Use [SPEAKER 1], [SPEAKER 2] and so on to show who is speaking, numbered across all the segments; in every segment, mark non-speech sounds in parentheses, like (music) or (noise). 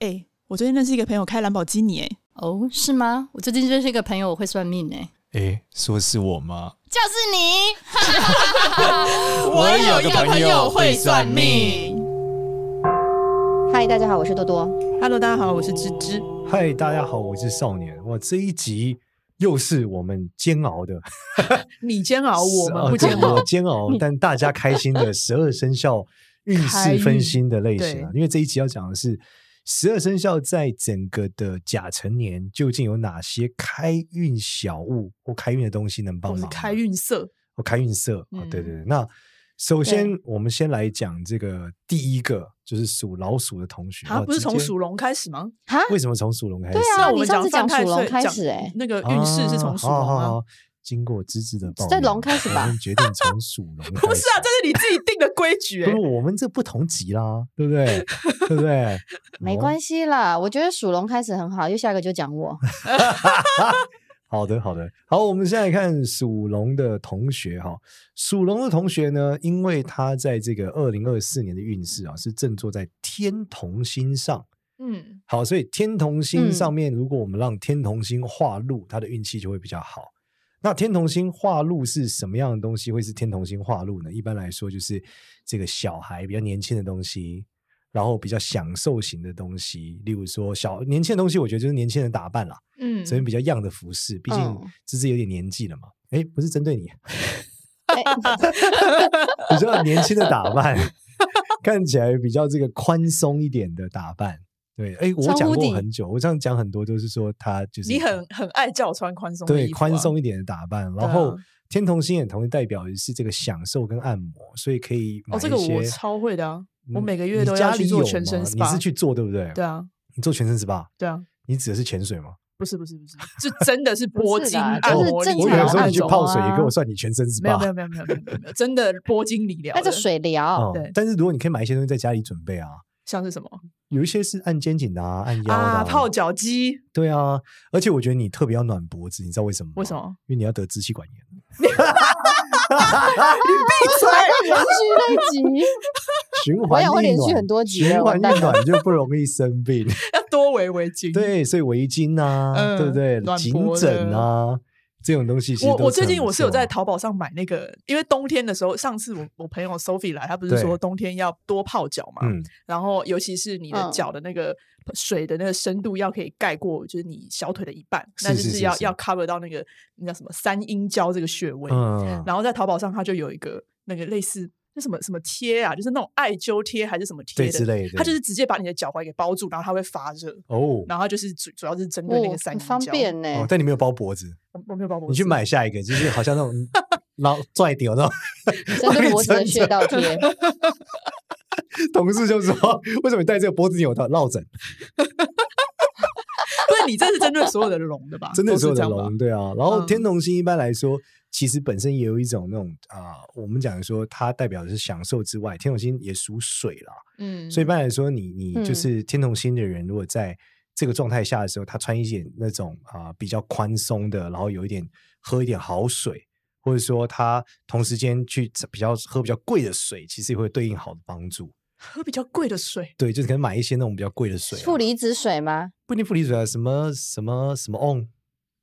[SPEAKER 1] 哎，我最近认识一个朋友开兰博基尼，哎，
[SPEAKER 2] 哦，是吗？我最近认识一个朋友，我会算命，哎，
[SPEAKER 3] 哎，说是我吗？
[SPEAKER 2] 就是你。(laughs)
[SPEAKER 1] 我有一个朋友会算命。
[SPEAKER 4] 嗨，大家好，我是多多。
[SPEAKER 1] Hello，大家好，我是芝芝。
[SPEAKER 3] 嗨，大家好，我是少年。哇，这一集又是我们煎熬的，(laughs)
[SPEAKER 1] 你煎熬，我们不煎熬，
[SPEAKER 3] 我煎熬，但大家开心的十二生肖运势分心的类型啊，因为这一集要讲的是。十二生肖在整个的甲辰年究竟有哪些开运小物或开运的东西能帮忙？
[SPEAKER 1] 开运色
[SPEAKER 3] 或开运色啊？对对对。那首先我们先来讲这个第一个，就是属老鼠的同学。
[SPEAKER 1] 啊，不是从属龙开始吗？
[SPEAKER 3] 为什么从属龙开始？
[SPEAKER 4] 对啊，你上次讲属龙开始，哎，
[SPEAKER 1] 那个运势是从属龙吗？
[SPEAKER 3] 经过芝芝的报，
[SPEAKER 4] 在龙开始吧，
[SPEAKER 3] 我们决定 (laughs) 从属龙。
[SPEAKER 1] 不是啊，这是你自己定的规矩。
[SPEAKER 3] 不是我们这不同级啦，对不对？对不对？
[SPEAKER 4] 没关系啦，我觉得属龙开始很好，因为下一个就讲我。(laughs)
[SPEAKER 3] 好的，好的，好。我们现在看属龙的同学哈，属龙的同学呢，因为他在这个二零二四年的运势啊，是正坐在天同星上。嗯，好，所以天同星上面，如果我们让天同星化禄，他的运气就会比较好。那天童星化禄是什么样的东西？会是天童星化禄呢？一般来说，就是这个小孩比较年轻的东西，然后比较享受型的东西，例如说小年轻的东西，我觉得就是年轻人打扮啦，嗯，所以比较样的服饰，毕竟芝芝有点年纪了嘛。哎、嗯，不是针对你，(laughs) (laughs) 比较年轻的打扮，看起来比较这个宽松一点的打扮。对，哎，我讲过很久，我这样讲很多都是说他就是
[SPEAKER 1] 你很很爱叫穿宽松，
[SPEAKER 3] 对，宽松一点的打扮。然后天童星也同时代表的是这个享受跟按摩，所以可以买。
[SPEAKER 1] 哦，这个我超会的啊，我每个月都要去做全身 SPA。
[SPEAKER 3] 你是去做对不对？
[SPEAKER 1] 对啊，
[SPEAKER 3] 你做全身 SPA？
[SPEAKER 1] 对啊，
[SPEAKER 3] 你指的是潜水吗？
[SPEAKER 1] 不是不是不是，是真的是拨筋按摩。
[SPEAKER 4] 我
[SPEAKER 3] 有时候你去泡水也给我算你全身 SPA。
[SPEAKER 1] 没有没有没有没有没有，真的 (laughs) 拨筋理疗，
[SPEAKER 4] 那叫水疗。
[SPEAKER 3] 对，但是如果你可以买一些东西在家里准备啊。
[SPEAKER 1] 像是什么？
[SPEAKER 3] 有一些是按肩颈的啊，按腰的
[SPEAKER 1] 啊，泡脚机。
[SPEAKER 3] 对啊，而且我觉得你特别要暖脖子，你知道为什么吗？
[SPEAKER 1] 为什么？
[SPEAKER 3] 因为你要得支气管炎。(laughs)
[SPEAKER 1] 你闭嘴！(laughs)
[SPEAKER 4] 连续那集，
[SPEAKER 3] 循环
[SPEAKER 4] 我连续很多集，
[SPEAKER 3] 循环一暖就不容易生病。(laughs)
[SPEAKER 1] 要多围围巾。
[SPEAKER 3] 对，所以围巾啊，对不对？颈枕啊。这种东西，我
[SPEAKER 1] 我最近我是有在淘宝上买那个，因为冬天的时候，上次我我朋友 Sophie 来，他不是说冬天要多泡脚嘛，嗯、然后尤其是你的脚的那个水的那个深度要可以盖过，就是你小腿的一半，那就是要要 cover 到那个那叫什么三阴交这个穴位，嗯、然后在淘宝上它就有一个那个类似。那什么什么贴啊，就是那种艾灸贴还是什么贴的
[SPEAKER 3] 之类的，
[SPEAKER 1] 它就是直接把你的脚踝给包住，然后它会发热哦。然后它就是主主要是针对那个三阴交，
[SPEAKER 4] 方便呢。
[SPEAKER 3] 但你没有包脖子，
[SPEAKER 1] 我没有包脖子。
[SPEAKER 3] 你去买下一个，就是好像那种 (laughs) 老拽掉那种
[SPEAKER 4] 针对脖子的穴道贴。(laughs)
[SPEAKER 3] 同事就说：“为什么你戴这个脖子你有它落枕？”
[SPEAKER 1] 不是你这是针对所有的龙的吧？
[SPEAKER 3] 针对所有的龙，对啊。然后天同星一般来说。其实本身也有一种那种啊、呃，我们讲说它代表的是享受之外，天同星也属水啦，嗯，所以一般来说，你你就是天同星的人，如果在这个状态下的时候，他穿一件那种啊、呃、比较宽松的，然后有一点喝一点好水，或者说他同时间去比较喝比较贵的水，其实也会对应好的帮助。
[SPEAKER 1] 喝比较贵的水，
[SPEAKER 3] 对，就是可能买一些那种比较贵的水，
[SPEAKER 4] 负离子水吗？
[SPEAKER 3] 不一定负离子水啊，什么什么什么 on，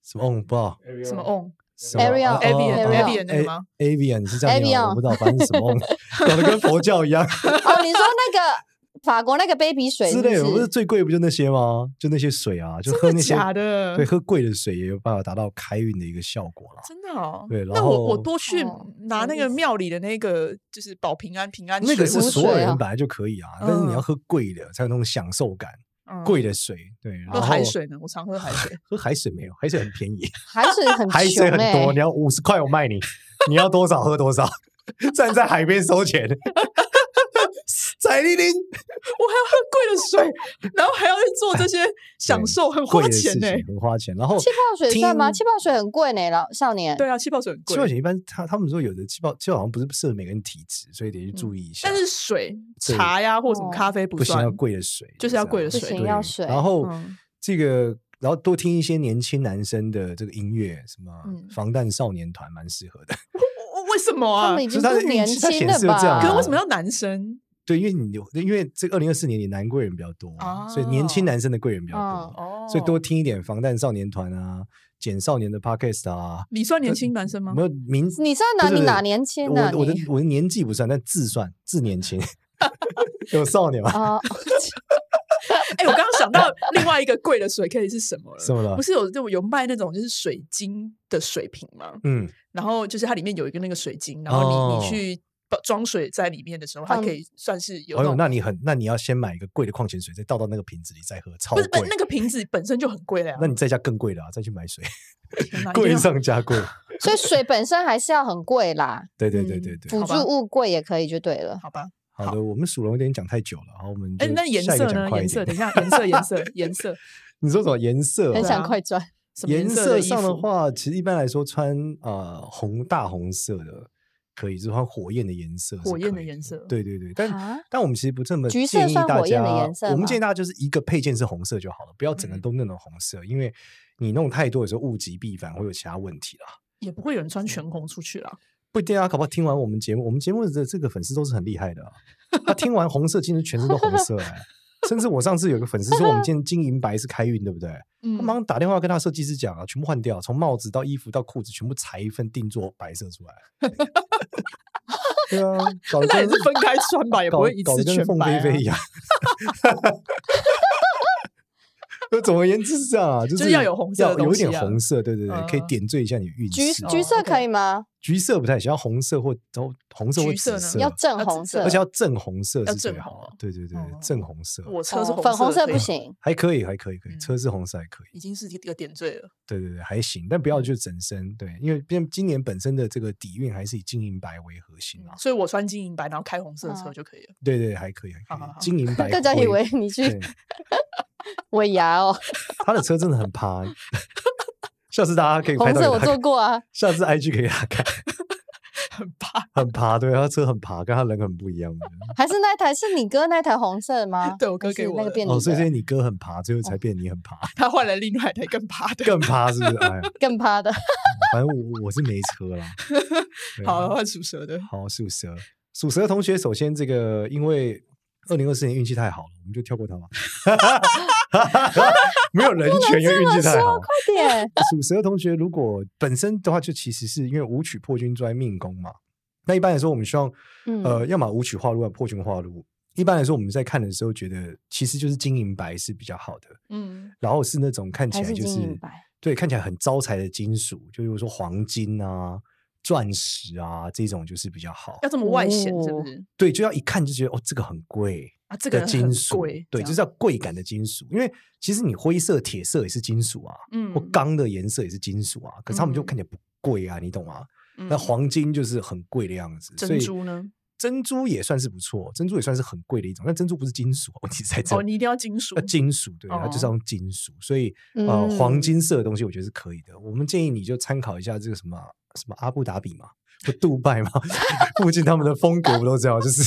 [SPEAKER 3] 什么 on 不知道，
[SPEAKER 1] 什么 on。
[SPEAKER 4] Avian，Avian
[SPEAKER 1] 那个吗
[SPEAKER 3] ？Avian 是这样念吗？我不知道，反正什么，(laughs) 搞得跟佛教一样。(laughs)
[SPEAKER 4] 哦，你说那个法国那个 baby 水之类的，
[SPEAKER 3] 不是最贵不就那些吗？就那些水啊，就喝那些
[SPEAKER 1] 假的。
[SPEAKER 3] 对，喝贵的水也有办法达到开运的一个效果了。
[SPEAKER 1] 真的哦。
[SPEAKER 3] 对，
[SPEAKER 1] 那我我多去拿那个庙里的那个，就是保平安平安水。
[SPEAKER 3] 那个是所有人本来就可以啊，但是你要喝贵的才有那种享受感。贵的水，对，
[SPEAKER 1] 喝海水呢？我常喝海水，(laughs)
[SPEAKER 3] 喝海水没有，海水很便宜，
[SPEAKER 4] 海水很 (laughs)
[SPEAKER 3] 海水很多，你要五十块我卖你，你要多少喝多少，(laughs) 站在海边收钱。彩丽玲，(laughs)
[SPEAKER 1] 我还要喝贵的水，然后还要去做这些享受，很花钱呢，
[SPEAKER 3] 很花钱。然后
[SPEAKER 4] 气泡水算吗？气泡水很贵呢，老少年。
[SPEAKER 1] 对啊，气泡水很贵。
[SPEAKER 3] 气泡水一般，他他们说有的气泡，气泡好像不是适合每个人体质，所以得去注意一下。
[SPEAKER 1] 但是水、茶呀或什么咖啡不算，
[SPEAKER 3] 要贵的水，
[SPEAKER 1] 就是要贵的水，
[SPEAKER 4] 要水。
[SPEAKER 3] 然后这个，然后多听一些年轻男生的这个音乐，什么防弹少年团，蛮适合的。(laughs)
[SPEAKER 1] 为什么啊？
[SPEAKER 4] 他们已经不年轻了吧？
[SPEAKER 1] 可是为什么要男生？
[SPEAKER 3] 对，因为你因为这二零二四年你男贵人比较多，哦、所以年轻男生的贵人比较多，哦、所以多听一点防弹少年团啊。简少年的 podcast 啊，
[SPEAKER 1] 你算年轻男生吗？
[SPEAKER 3] 没有名，
[SPEAKER 4] 你算哪？你哪年轻的？
[SPEAKER 3] 我我的我的年纪不算，但字算字年轻，(laughs) 有少年吗？(laughs)
[SPEAKER 1] 哎，我刚刚想到另外一个贵的水可以是什么了？
[SPEAKER 3] 什么了？
[SPEAKER 1] 不是有就有卖那种就是水晶的水瓶吗？嗯，然后就是它里面有一个那个水晶，然后你你去。装水在里面的时候，它可以算是有。
[SPEAKER 3] 哦，那你很，那你要先买一个贵的矿泉水，再倒到那个瓶子里再喝，超贵。
[SPEAKER 1] 不是，那个瓶子本身就很贵了呀。
[SPEAKER 3] 那你再加更贵的啊，再去买水，(laughs) 贵上加贵。(laughs)
[SPEAKER 4] 所以水本身还是要很贵啦。
[SPEAKER 3] 对对对对对，
[SPEAKER 4] 辅助物贵也可以就对了，
[SPEAKER 1] 好吧？
[SPEAKER 3] 好的，我们属龙有点讲太久了，好，我们
[SPEAKER 1] 哎，那颜色呢？颜色，等一下，颜色，颜色，颜色。(laughs)
[SPEAKER 3] 你说什么颜色？
[SPEAKER 4] 很想快转。
[SPEAKER 3] 颜色上的话，其实一般来说穿呃红大红色的。可以，就是换火焰的颜色，
[SPEAKER 1] 火焰的颜色，
[SPEAKER 3] 对对对，但但我们其实不这么
[SPEAKER 4] 建议大家。
[SPEAKER 3] 我们建议大家就是一个配件是红色就好了，不要整个都弄成红色，嗯、因为你弄太多的时候物极必反，会有其他问题啦。
[SPEAKER 1] 也不会有人穿全红出去啦。
[SPEAKER 3] 不一定啊，搞不好听完我们节目，我们节目的这个粉丝都是很厉害的、啊。他听完红色，其实全身都红色。甚至我上次有个粉丝说，(laughs) 我们今天金银白是开运，对不对？嗯、他马上打电话跟他设计师讲啊，全部换掉，从帽子到衣服到裤子，全部裁一份定做白色出来。(laughs) 对啊，搞
[SPEAKER 1] 那也是分开穿吧，也不会一次全白、啊。一样。(laughs)
[SPEAKER 3] 那总而言之是这样啊，就是
[SPEAKER 1] 要有红色，
[SPEAKER 3] 有一点红色，对对对，可以点缀一下你的运势。
[SPEAKER 4] 橘橘色可以吗？
[SPEAKER 3] 橘色不太行，要红色或都红色或紫色，
[SPEAKER 4] 要正红色，
[SPEAKER 3] 而且要正红色是最好。对对对，正红色。
[SPEAKER 1] 我车是
[SPEAKER 4] 粉红色不行，
[SPEAKER 3] 还可以，还可以，可以。车是红色还可以，
[SPEAKER 1] 已经是一个点缀了。
[SPEAKER 3] 对对对，还行，但不要就整身。对，因为毕竟今年本身的这个底蕴还是以金银白为核心啊，
[SPEAKER 1] 所以我穿金银白，然后开红色车就可以了。
[SPEAKER 3] 对对，还可以，还可以。金银白，
[SPEAKER 4] 大家以为你去。尾牙哦，
[SPEAKER 3] 他的车真的很趴，(laughs) 下次大家可以拍到。
[SPEAKER 4] 红色我坐过啊，
[SPEAKER 3] 下次 IG 可以给他看，
[SPEAKER 1] 很趴，
[SPEAKER 3] 很趴，对，他车很趴，跟他人很不一样。
[SPEAKER 4] 还是那台是你哥那台红色的
[SPEAKER 1] 吗？(laughs) 对，我哥给我
[SPEAKER 4] 那个便利
[SPEAKER 3] 哦，所以所以你哥很趴，最后才变你很趴。
[SPEAKER 1] 他换了另外一台更趴的，
[SPEAKER 3] 更趴是不是？哎，(laughs)
[SPEAKER 4] 更趴的。
[SPEAKER 3] 反正我我是没车啦。
[SPEAKER 1] 好，换属蛇的。
[SPEAKER 3] 好，属蛇，属蛇的同学，首先这个因为。二零二四年运气太好了，我们就跳过它吧。(laughs) 没有人权，因为运气太好。
[SPEAKER 4] 快点，
[SPEAKER 3] 属蛇的同学，如果本身的话，就其实是因为武曲破军在命宫嘛。那一般来说，我们希望，嗯、呃，要么武曲化禄，要破军化禄。一般来说，我们在看的时候，觉得其实就是金银白是比较好的。嗯，然后是那种看起来就是，是对，看起来很招财的金属，就比如说黄金啊。钻石啊，这种就是比较好，
[SPEAKER 1] 要这么外显是不是？
[SPEAKER 3] 对，就要一看就觉得哦，这个很贵啊，这个金属，对，就是要贵感的金属。因为其实你灰色、铁色也是金属啊，嗯，或钢的颜色也是金属啊，可是他们就看起来不贵啊，你懂吗？那黄金就是很贵的样子，
[SPEAKER 1] 珍珠呢？
[SPEAKER 3] 珍珠也算是不错，珍珠也算是很贵的一种，但珍珠不是金属，问题在这。
[SPEAKER 1] 哦，你一定要金属，
[SPEAKER 3] 金属对，它就是用金属，所以呃，黄金色的东西我觉得是可以的。我们建议你就参考一下这个什么。什么阿布达比嘛，不杜拜嘛，(laughs) 附近他们的风格不都知道，就是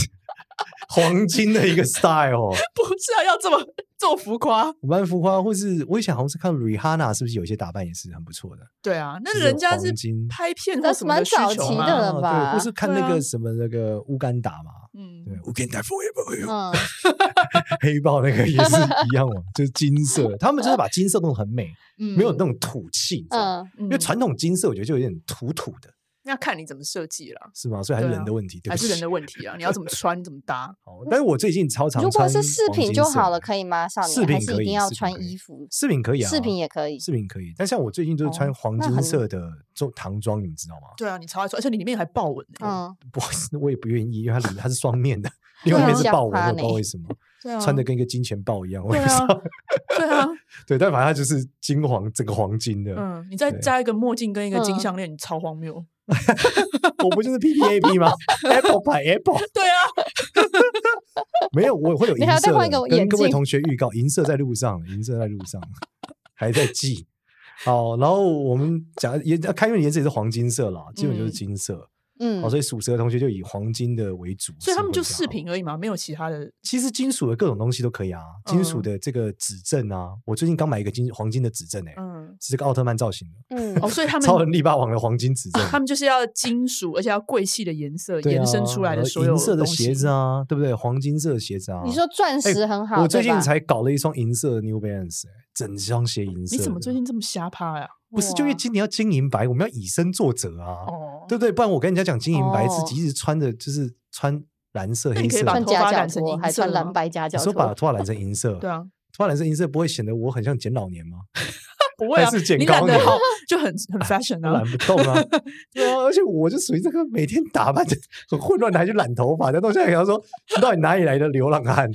[SPEAKER 3] 黄金的一个 (laughs) style。
[SPEAKER 1] 不是啊，要这么这么浮夸，
[SPEAKER 3] 蛮浮夸。或是我以前好像是看 Rihanna，是不是有些打扮也是很不错的？
[SPEAKER 1] 对啊，那人家是拍片的，
[SPEAKER 4] 蛮早期的了吧？
[SPEAKER 3] 对，或是看那个什么那个乌干达嘛，嗯，对，乌干达 forever，(laughs) 黑豹那个也是一样嘛，(laughs) 就是金色，他们就是把金色弄得很美，没有那种土气，嗯，因为传统金色我觉得就有点土土的。
[SPEAKER 1] 要看你怎么设计了，
[SPEAKER 3] 是吗？所以还是人的问题，
[SPEAKER 1] 还是人的问题啊？你要怎么穿，怎么搭？(laughs)
[SPEAKER 3] 好，但是我最近超常穿。
[SPEAKER 4] 如果是饰品就好了，可以吗？少年还是一定要穿衣服？
[SPEAKER 3] 饰品可以啊，
[SPEAKER 4] 饰品也可以，
[SPEAKER 3] 饰品可以。但像我最近就是穿黄金色的中唐装，你们知道吗？
[SPEAKER 1] 对啊，你超爱穿，而且你里面还豹纹。嗯，
[SPEAKER 3] 不好意思，我也不愿意，因为它里面它是双面的，(laughs) 因为里面是豹纹，我不知道为什么，(laughs) 穿的跟一个金钱豹一样。我也不知道。
[SPEAKER 1] 对啊，
[SPEAKER 3] 对，但反正它就是金黄，整个黄金的。
[SPEAKER 1] 嗯，你再加一个墨镜跟一个金项链，你超荒谬。(laughs)
[SPEAKER 3] 我不就是 P P A P 吗？(laughs) Apple 牌 Apple，
[SPEAKER 1] 对啊，(laughs)
[SPEAKER 3] 没有，我会有银色。跟各位同学预告，银色在路上，银色在路上，还在寄。好，然后我们讲颜开运的颜色也是黄金色啦，基本就是金色。嗯，哦，所以属蛇的同学就以黄金的为主，
[SPEAKER 1] 所以他们就饰品而已嘛，没有其他的。
[SPEAKER 3] 其实金属的各种东西都可以啊，金属的这个指针啊，我最近刚买一个金黄金的指针诶，嗯，是这个奥特曼造型的，
[SPEAKER 1] 嗯，哦，所以他 (laughs) 们
[SPEAKER 3] 超人力霸王的黄金指针，
[SPEAKER 1] 他们就是要金属，而且要贵气的颜色延伸出来的所有
[SPEAKER 3] 银色的鞋子啊，对不对？黄金色的鞋子啊，
[SPEAKER 4] 你说钻石很好，
[SPEAKER 3] 我最近才搞了一双银色的 New Balance，整双鞋银色。
[SPEAKER 1] 你怎么最近这么瞎趴呀？
[SPEAKER 3] 不是，就因为今年要金银白，我们要以身作则啊，对不对？不然我跟人家讲金银白，自己一直穿着就是穿蓝色、黑色，
[SPEAKER 4] 穿夹脚拖还穿蓝白夹脚拖，
[SPEAKER 3] 你说把头发染成银色，
[SPEAKER 1] 对啊，
[SPEAKER 3] 头发染成银色不会显得我很像简老年吗？(laughs)
[SPEAKER 1] 不会啊，你染的好就很很 (laughs) fashion 啊，
[SPEAKER 3] 染不动啊，(laughs) 对啊，而且我就属于这个每天打扮的很混乱的，还去染头发，那东西还跟他说，你到底哪里来的流浪汉？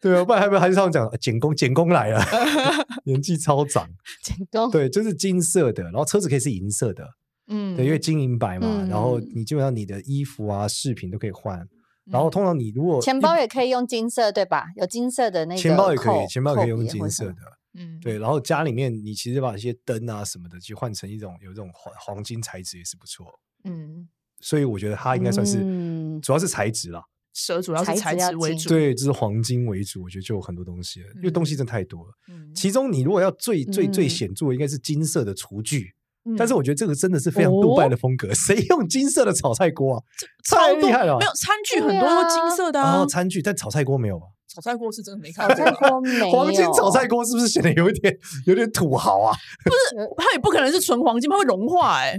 [SPEAKER 3] 对啊，不然还没有还是他们讲简工，简工来了，(laughs) 年纪超长。(laughs)
[SPEAKER 4] 简工
[SPEAKER 3] 对，就是金色的，然后车子可以是银色的，嗯，对，因为金银白嘛，嗯、然后你基本上你的衣服啊、饰品都可以换，嗯、然后通常你如果
[SPEAKER 4] 钱包也可以用金色，对吧？有金色的那个
[SPEAKER 3] 钱包也可以，钱包可以用金色的，嗯，对。然后家里面你其实把一些灯啊什么的去换成一种有这种黄黄金材质也是不错，嗯。所以我觉得它应该算是，嗯、主要是材质啦。
[SPEAKER 1] 蛇主要是材质为主，
[SPEAKER 3] 对，就是黄金为主。我觉得就有很多东西了，因为东西真的太多了。其中你如果要最最最显著的，应该是金色的厨具。但是我觉得这个真的是非常杜拜的风格，谁用金色的炒菜锅啊？太厉害了！
[SPEAKER 1] 没有餐具很多都金色的啊，
[SPEAKER 3] 餐具，但炒菜锅没有吧？
[SPEAKER 1] 炒菜锅是真的没看过。(laughs)
[SPEAKER 3] 黄金炒菜锅是不是显得有一点有点土豪啊？
[SPEAKER 1] 不是，它也不可能是纯黄金，它会融化。哎，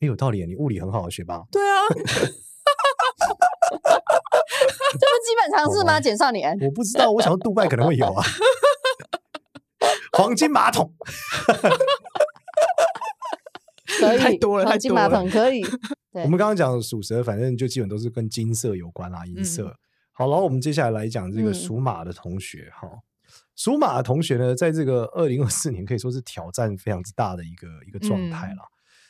[SPEAKER 3] 哎有道理啊！你物理很好的学霸。
[SPEAKER 1] 对啊。(laughs)
[SPEAKER 4] 这不基本常识吗？简少年，
[SPEAKER 3] 我不知道，我想说杜拜可能会有啊。(laughs) 黄金马桶，
[SPEAKER 4] 可以，
[SPEAKER 1] 太多了，
[SPEAKER 4] 黄金马桶可以。(laughs)
[SPEAKER 3] 我们刚刚讲属蛇，反正就基本都是跟金色有关啦，银色。好，然后我们接下来来讲这个属马的同学哈。属马的同学呢，在这个二零二四年可以说是挑战非常之大的一个一个状态了。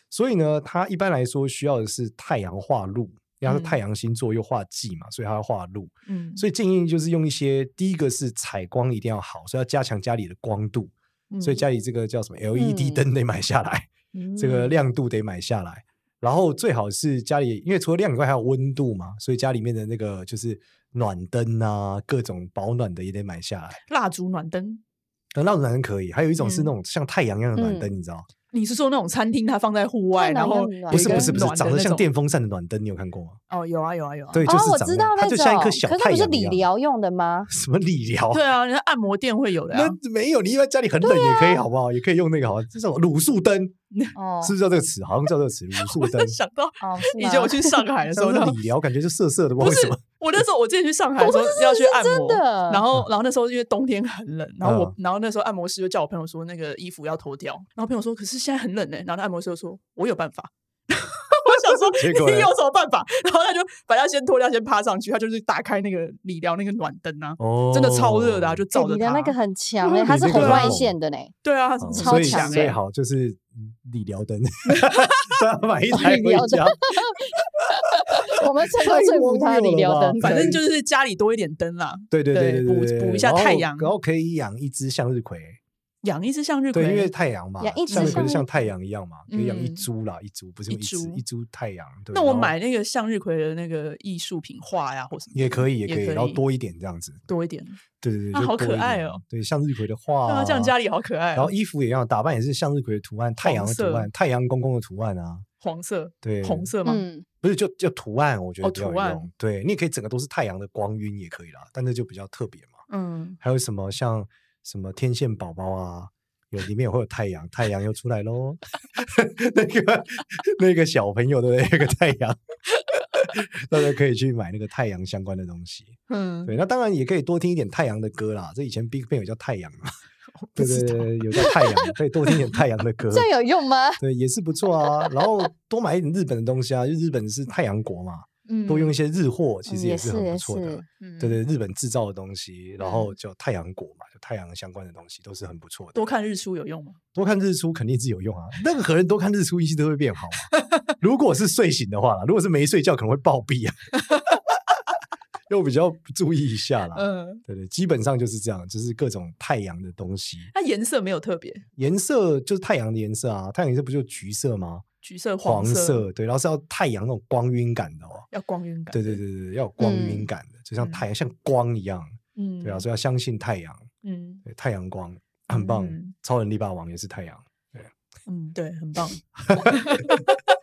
[SPEAKER 3] 所以呢，他一般来说需要的是太阳化禄。因为它是太阳星座又画忌嘛，所以它要画路。嗯，所以建议就是用一些，第一个是采光一定要好，所以要加强家里的光度。嗯、所以家里这个叫什么 LED 灯得买下来，嗯、这个亮度得买下来。然后最好是家里，因为除了亮以外还有温度嘛，所以家里面的那个就是暖灯啊，各种保暖的也得买下来。
[SPEAKER 1] 蜡烛暖灯，
[SPEAKER 3] 蜡烛暖灯可以。还有一种是那种像太阳一样的暖灯，嗯、你知道？
[SPEAKER 1] 你是说那种餐厅它放在户外，然后
[SPEAKER 3] 不是不是不是长得像电风扇的暖灯，你有看过吗？
[SPEAKER 1] 哦，有啊有啊有啊。
[SPEAKER 3] 对，就是长得它就像一颗小太阳。可是不是
[SPEAKER 4] 理疗用的吗？(laughs)
[SPEAKER 3] 什么理疗？(laughs)
[SPEAKER 1] 对啊，人家按摩店会有的。
[SPEAKER 3] 那没有，你因为家里很冷也可以，好不好？也可以用那个，好，这种卤素灯。(laughs) 哦，是不是叫这个词？好像叫这个词，卤素灯。
[SPEAKER 1] 想到以前我去上海的时候，
[SPEAKER 3] 那理疗感觉就涩涩的，不知道为什么。
[SPEAKER 1] 我那时候我之前去上海的时候要去按摩，然后 (laughs) 然后那时候因为冬天很冷，然后我然后那时候按摩师就叫我朋友说那个衣服要脱掉，然后朋友说可是现在很冷呢，然后那按摩师就说我有办法。(laughs) 我想说你有什么办法？(laughs) 然后他就把它先脱掉，先趴上去，他就是打开那个理疗那个暖灯啊，真的超热的啊，就照着。
[SPEAKER 4] 你的那个很强哎，它是红外线的呢。
[SPEAKER 1] 对啊，超强。
[SPEAKER 3] 最好就是理疗灯，买一台回家。
[SPEAKER 4] 我们最后最补它的理疗灯，
[SPEAKER 1] 反正就是家里多一点灯啦。
[SPEAKER 3] 对对对对，
[SPEAKER 1] 补补一下太阳，
[SPEAKER 3] 然后可以养一只向日葵。
[SPEAKER 1] 养一只向日葵，
[SPEAKER 3] 对，因为太阳嘛，向日葵是像太阳一样嘛，可以养一株啦，一株不是一株，一株太阳。
[SPEAKER 1] 那我买那个向日葵的那个艺术品画呀，或什么
[SPEAKER 3] 也可以，也可以，然后多一点这样子，
[SPEAKER 1] 多一点，
[SPEAKER 3] 对对对，
[SPEAKER 1] 那好可爱哦。
[SPEAKER 3] 对，向日葵的画，(laughs)
[SPEAKER 1] 这样家里好可爱。
[SPEAKER 3] 然后衣服也一样，打扮也是向日葵的图案，太阳的图案，太阳公公的图案啊，
[SPEAKER 1] 黄色，
[SPEAKER 3] 对，
[SPEAKER 1] 红色吗？
[SPEAKER 3] 不是，就就图案，我觉得比较有用。对，你也可以整个都是太阳的光晕也可以啦，但那就比较特别嘛。嗯，还有什么像什么天线宝宝啊？有里面也会有太阳，太阳又出来喽。(laughs) 那个那个小朋友的那个太阳，(laughs) 大家可以去买那个太阳相关的东西。嗯，对，那当然也可以多听一点太阳的歌啦。这以前 BigBang 有叫太阳嘛？对对对，有叫太阳，可以多听点太阳的 (laughs) 歌。
[SPEAKER 4] 这样有用吗？
[SPEAKER 3] 对，也是不错啊。然后多买一点日本的东西啊，就日本是太阳国嘛。多用一些日货，其实也是很不错的。对对，日本制造的东西，然后叫太阳国嘛，就太阳相关的东西都是很不错的。
[SPEAKER 1] 多看日出有用吗？
[SPEAKER 3] 多看日出肯定是有用啊。任何人多看日出，运气都会变好。如果是睡醒的话，如果是没睡觉，可能会暴毙啊。又比较注意一下啦。嗯，对对，基本上就是这样，就是各种太阳的东西。
[SPEAKER 1] 它颜色没有特别，
[SPEAKER 3] 颜色就是太阳的颜色啊。太阳颜色不就橘色吗？
[SPEAKER 1] 橘色、
[SPEAKER 3] 黄色，对，然后是要太阳那种光晕感的哦，
[SPEAKER 1] 要光晕感，
[SPEAKER 3] 对对对对，要有光晕感的，就像太阳像光一样，嗯，对啊，所以要相信太阳，嗯，对，太阳光很棒，超人力霸王也是太阳，对，
[SPEAKER 1] 嗯，对，很棒，(laughs)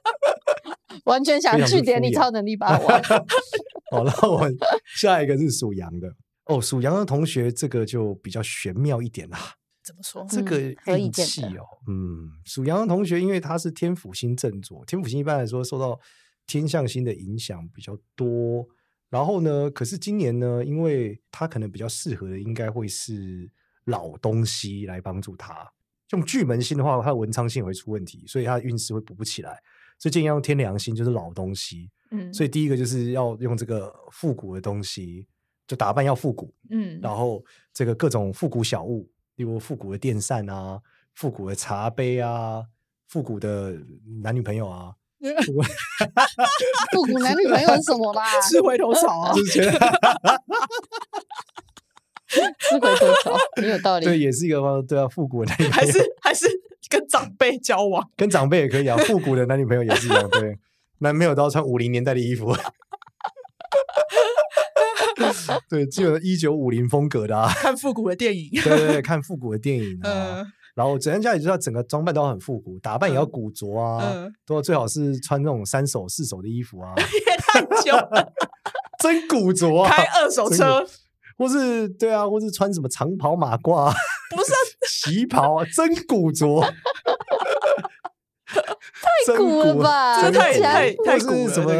[SPEAKER 4] 完全想去点你超能力霸王。(laughs)
[SPEAKER 3] 好，那我们下一个是属羊的哦，属羊的同学这个就比较玄妙一点啦。
[SPEAKER 1] 怎么说？
[SPEAKER 3] 这个运气哦，嗯，属羊的同学，因为他是天府星正坐，天府星一般来说受到天象星的影响比较多。然后呢，可是今年呢，因为他可能比较适合的，应该会是老东西来帮助他。用巨门星的话，他的文昌星也会出问题，所以他的运势会补不起来。所以建议要用天良心，就是老东西。嗯，所以第一个就是要用这个复古的东西，就打扮要复古。嗯，然后这个各种复古小物。例如复古的电扇啊，复古的茶杯啊，复古的男女朋友啊 (laughs) (laughs)
[SPEAKER 4] 复古男女朋友是什么啦？(laughs)
[SPEAKER 1] 吃回头草啊！
[SPEAKER 3] 吃
[SPEAKER 4] 回头草，很有道理。
[SPEAKER 3] 对，也是一个方对啊，复古的男女朋友，
[SPEAKER 1] 还是还是跟长辈交往，
[SPEAKER 3] 跟长辈也可以啊。复古的男女朋友也是一样，对，男朋友都要穿五零年代的衣服。(laughs) 对，基本上一九五零风格的啊，
[SPEAKER 1] 看复古的电影，
[SPEAKER 3] 对对对，看复古的电影啊。嗯、然后整个家里就要整个装扮都很复古，打扮也要古着啊，嗯、都要最好是穿那种三手四手的衣服啊。(laughs)
[SPEAKER 1] 也太久了，(laughs)
[SPEAKER 3] 真古着啊！
[SPEAKER 1] 开二手车，
[SPEAKER 3] 或是对啊，或是穿什么长袍马褂，
[SPEAKER 1] 不是 (laughs)
[SPEAKER 3] 旗袍啊，真古着，
[SPEAKER 4] 太古了吧？
[SPEAKER 1] 这太太太古了，
[SPEAKER 3] 什么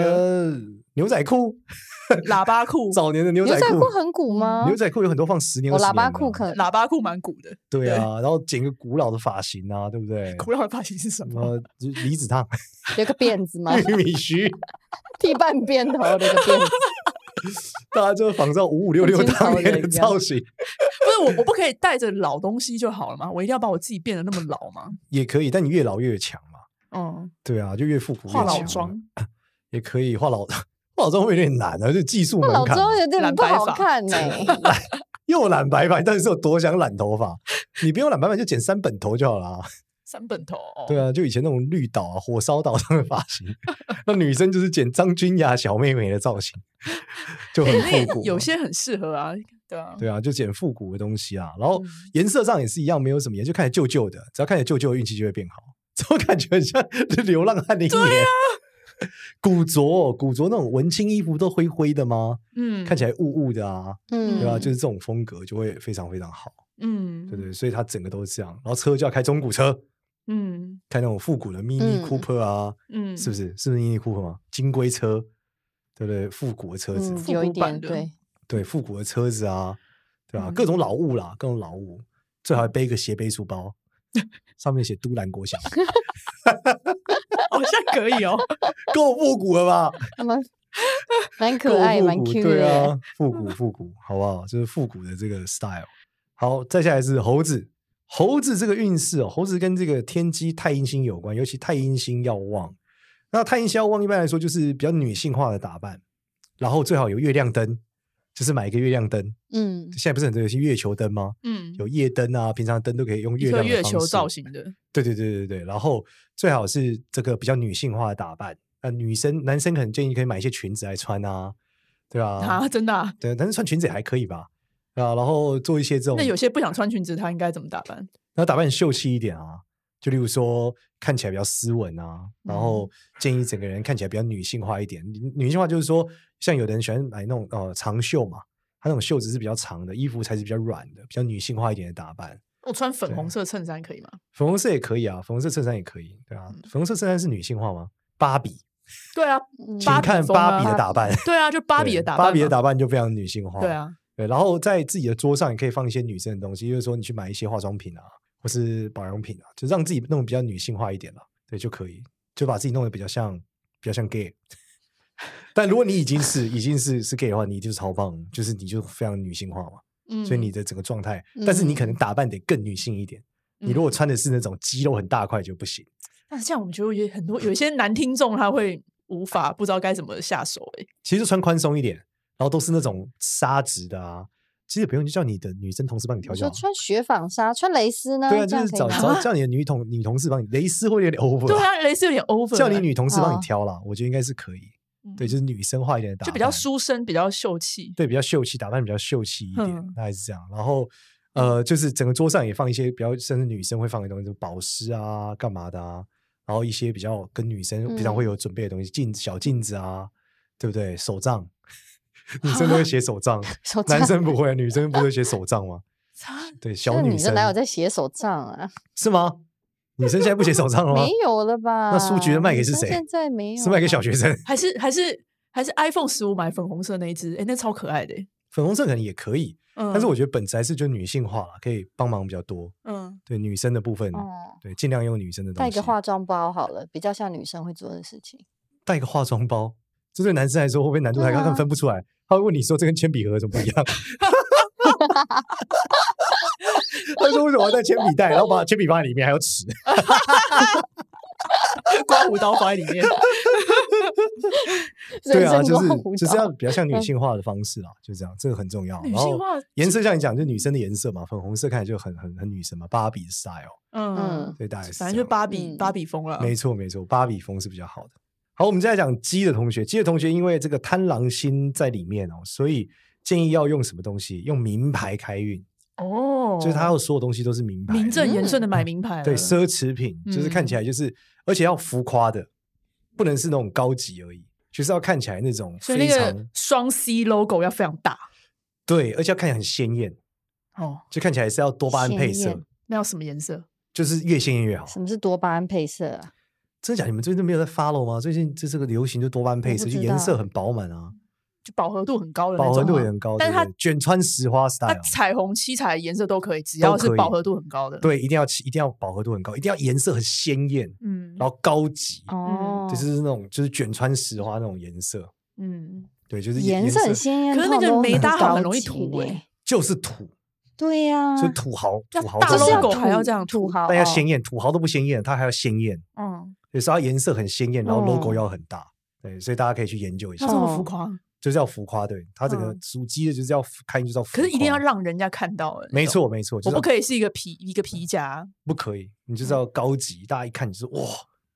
[SPEAKER 3] 牛仔裤？(laughs)
[SPEAKER 1] 喇叭裤，
[SPEAKER 3] 早年的牛仔裤
[SPEAKER 4] 很古吗？
[SPEAKER 3] 牛仔裤有很多放十年、
[SPEAKER 4] 喇叭裤可
[SPEAKER 1] 喇叭裤蛮古的。
[SPEAKER 3] 对啊，(laughs) 然后剪个古老的发型啊，对不对？
[SPEAKER 1] 古老的发型是什么？
[SPEAKER 3] 离子烫，
[SPEAKER 4] 有个辫子吗？
[SPEAKER 3] 玉米须，
[SPEAKER 4] 剃半边头的个辫子。(laughs)
[SPEAKER 3] 大家就仿照五五六六当年的造型。(laughs)
[SPEAKER 1] 不是我，我不可以带着老东西就好了吗？我一定要把我自己变得那么老吗？
[SPEAKER 3] 也可以，但你越老越强嘛。嗯，对啊，就越复古。
[SPEAKER 1] 化老妆
[SPEAKER 3] 也可以，化老。(laughs) 化老妆会有点难啊，就技术门槛。化
[SPEAKER 4] 妆有点不好看呢、欸，
[SPEAKER 3] 又染白发，但是有多想染头发？你不用染白发，就剪三本头就好了。
[SPEAKER 1] 三本头，
[SPEAKER 3] 对啊，就以前那种绿岛啊、火烧岛 (laughs) 上的发型。(laughs) 那女生就是剪张君雅小妹妹的造型，就很复古、欸。
[SPEAKER 1] 有些很适合啊，对啊，
[SPEAKER 3] 对啊，就剪复古的东西啊。然后颜色上也是一样，没有什么颜，就看起来旧旧的。只要看起来旧旧的，运气就会变好。(laughs) 怎么感觉很像流浪汉的一年？古着，古着那种文青衣服都灰灰的吗？嗯，看起来雾雾的啊，嗯，对吧？就是这种风格就会非常非常好，嗯，对对，所以它整个都是这样。然后车就要开中古车，嗯，开那种复古的 Mini Cooper 啊，嗯，是不是？是不是 Mini Cooper 吗？金龟车，对不对？复古的车子，
[SPEAKER 4] 有一点对，
[SPEAKER 3] 对，复古的车子啊，对吧？各种老物啦，各种老物，最好背一个斜背书包，(laughs) 上面写都兰国小。(laughs)
[SPEAKER 1] 好像可以哦，(laughs)
[SPEAKER 3] 够复古了吧？
[SPEAKER 4] 蛮可爱，蛮 Q 的。
[SPEAKER 3] 对啊，复古复古，好不好？就是复古的这个 style。好，再下来是猴子。猴子这个运势哦，猴子跟这个天机太阴星有关，尤其太阴星要旺。那太阴星要旺，一般来说就是比较女性化的打扮，然后最好有月亮灯。就是买一个月亮灯，嗯，现在不是很流行月球灯吗？嗯，有夜灯啊，平常灯都可以用月亮
[SPEAKER 1] 月球造型的。
[SPEAKER 3] 对对对对对，然后最好是这个比较女性化的打扮。那女生、男生可能建议可以买一些裙子来穿啊，对吧？
[SPEAKER 1] 啊，真的啊？
[SPEAKER 3] 对，男生穿裙子也还可以吧？啊，然后做一些这种。
[SPEAKER 1] 那有些不想穿裙子，他应该怎么打扮？
[SPEAKER 3] 那打扮秀气一点啊，就例如说看起来比较斯文啊，然后建议整个人看起来比较女性化一点。女性化就是说。像有的人喜欢买那种呃长袖嘛，它那种袖子是比较长的，衣服才是比较软的，比较女性化一点的打扮。
[SPEAKER 1] 我穿粉红色衬衫可以吗？
[SPEAKER 3] 粉红色也可以啊，粉红色衬衫也可以，对啊。嗯、粉红色衬衫是女性化吗？芭比，
[SPEAKER 1] 对啊，
[SPEAKER 3] 请看芭比的打扮，
[SPEAKER 1] 对啊，就芭比的打扮，
[SPEAKER 3] 芭比的打扮就非常女性化，
[SPEAKER 1] 对啊，
[SPEAKER 3] 对。然后在自己的桌上也可以放一些女生的东西，就是说你去买一些化妆品啊，或是保养品啊，就让自己弄得比较女性化一点了，对就可以，就把自己弄得比较像，比较像 gay。(laughs) 但如果你已经是已经是是 gay 的话，你就是超棒，就是你就非常女性化嘛，嗯，所以你的整个状态，但是你可能打扮得更女性一点。嗯、你如果穿的是那种肌肉很大块就不行。
[SPEAKER 1] 那这样我们觉得有很多有一些男听众他会无法不知道该怎么下手哎、欸。
[SPEAKER 3] 其实穿宽松一点，然后都是那种纱质的啊，其实不用，就叫你的女生同事帮你挑就好。
[SPEAKER 4] 说穿雪纺纱、穿蕾丝呢？
[SPEAKER 3] 对啊，就是找找 (laughs) 叫你的女同女同事帮你，蕾丝会有点 over。
[SPEAKER 1] 对啊，蕾丝有点 over。
[SPEAKER 3] 叫你女同事帮你挑啦，我觉得应该是可以。对，就是女生化一点的打扮，
[SPEAKER 1] 就比较书生，比较秀气。
[SPEAKER 3] 对，比较秀气，打扮比较秀气一点，大概是这样。然后呃，就是整个桌上也放一些比较，甚至女生会放的东西，就宝石啊，干嘛的啊。然后一些比较跟女生平常会有准备的东西，镜小镜子啊，对不对？手账。女生都会写手账，(laughs) 男生不会，女生不会写手账吗？(laughs) 对，小女生
[SPEAKER 4] 哪有在写手账啊？
[SPEAKER 3] 是吗？女生现在不写手账了吗？
[SPEAKER 4] 没有了吧？
[SPEAKER 3] 那书局的卖给是谁？
[SPEAKER 4] 现在没有，
[SPEAKER 3] 是卖给小学生？
[SPEAKER 1] 还是还是还是 iPhone 十五买粉红色那一只？哎，那超可爱的。
[SPEAKER 3] 粉红色可能也可以，但是我觉得本质还是就女性化了，可以帮忙比较多。嗯，对，女生的部分，对，尽量用女生的东西。
[SPEAKER 4] 带个化妆包好了，比较像女生会做的事情。
[SPEAKER 3] 带个化妆包。这对男生来说会不会难度太高？他们分不出来。他会问你说：“这跟铅笔盒有什么不一样？” (laughs) 他说：“为什么要带铅笔袋？然后把铅笔放在里面，还有尺，(laughs)
[SPEAKER 1] 刮胡刀放在里面。(laughs) ”
[SPEAKER 3] 对啊，就是就是要比较像女性化的方式啦，就这样，这个很重要。然后颜色像你讲，就女生的颜色嘛，粉红色看起来就很很很女生嘛，芭比的 style。嗯，所以大概是
[SPEAKER 1] 反正就芭比芭比风了。
[SPEAKER 3] 没错没错，芭比风是比较好的。好，我们再来讲鸡的同学。鸡的同学因为这个贪狼星在里面哦，所以建议要用什么东西？用名牌开运哦，就是他要所有东西都是名牌，
[SPEAKER 1] 名正言顺的买名牌。
[SPEAKER 3] 对，奢侈品就是看起来就是，而且要浮夸的，不能是那种高级而已，就是要看起来那种非常
[SPEAKER 1] 双 C logo 要非常大，
[SPEAKER 3] 对，而且要看起来很鲜艳哦，就看起来是要多巴胺配色。
[SPEAKER 1] 那要什么颜色？
[SPEAKER 3] 就是越鲜艳越好。
[SPEAKER 4] 什么是多巴胺配色啊？
[SPEAKER 3] 真的假？你们最近没有在 follow 吗？最近这是个流行，就多巴胺配色，就颜色很饱满啊，
[SPEAKER 1] 就饱和度很高的，
[SPEAKER 3] 饱和度也很高。但是它卷穿石花 style，
[SPEAKER 1] 它彩虹七彩颜色都可以，只要是饱和度很高的。
[SPEAKER 3] 对，一定要一定要饱和度很高，一定要颜色很鲜艳，嗯，然后高级哦，就是那种就是卷穿石花那种颜色，嗯，对，就是
[SPEAKER 4] 颜色很鲜艳，
[SPEAKER 1] 可是那个没搭好很容易土哎，
[SPEAKER 3] 就是土，
[SPEAKER 4] 对呀，
[SPEAKER 3] 就土豪，土豪
[SPEAKER 1] 大 logo 还要这样土豪，
[SPEAKER 3] 但要鲜艳，土豪都不鲜艳，它还要鲜艳，嗯。有时候它颜色很鲜艳，然后 logo 要很大，对，所以大家可以去研究一下。
[SPEAKER 1] 它这么浮夸，
[SPEAKER 3] 就是要浮夸，对，它整个属鸡的就是要看就是要浮夸。
[SPEAKER 1] 可是一定要。让人家看到，
[SPEAKER 3] 没错没错，
[SPEAKER 1] 我不可以是一个皮一个皮夹，
[SPEAKER 3] 不可以，你就是要高级，大家一看就是哇，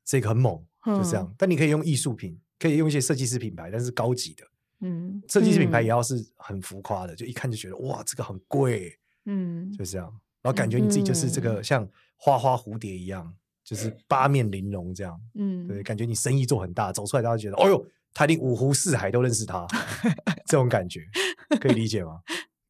[SPEAKER 3] 这个很猛，就这样。但你可以用艺术品，可以用一些设计师品牌，但是高级的，嗯，设计师品牌也要是很浮夸的，就一看就觉得哇，这个很贵，嗯，就这样，然后感觉你自己就是这个像花花蝴蝶一样。就是八面玲珑这样，嗯，对，感觉你生意做很大，走出来大家觉得，哦呦，他连五湖四海都认识他，(laughs) 这种感觉可以理解吗？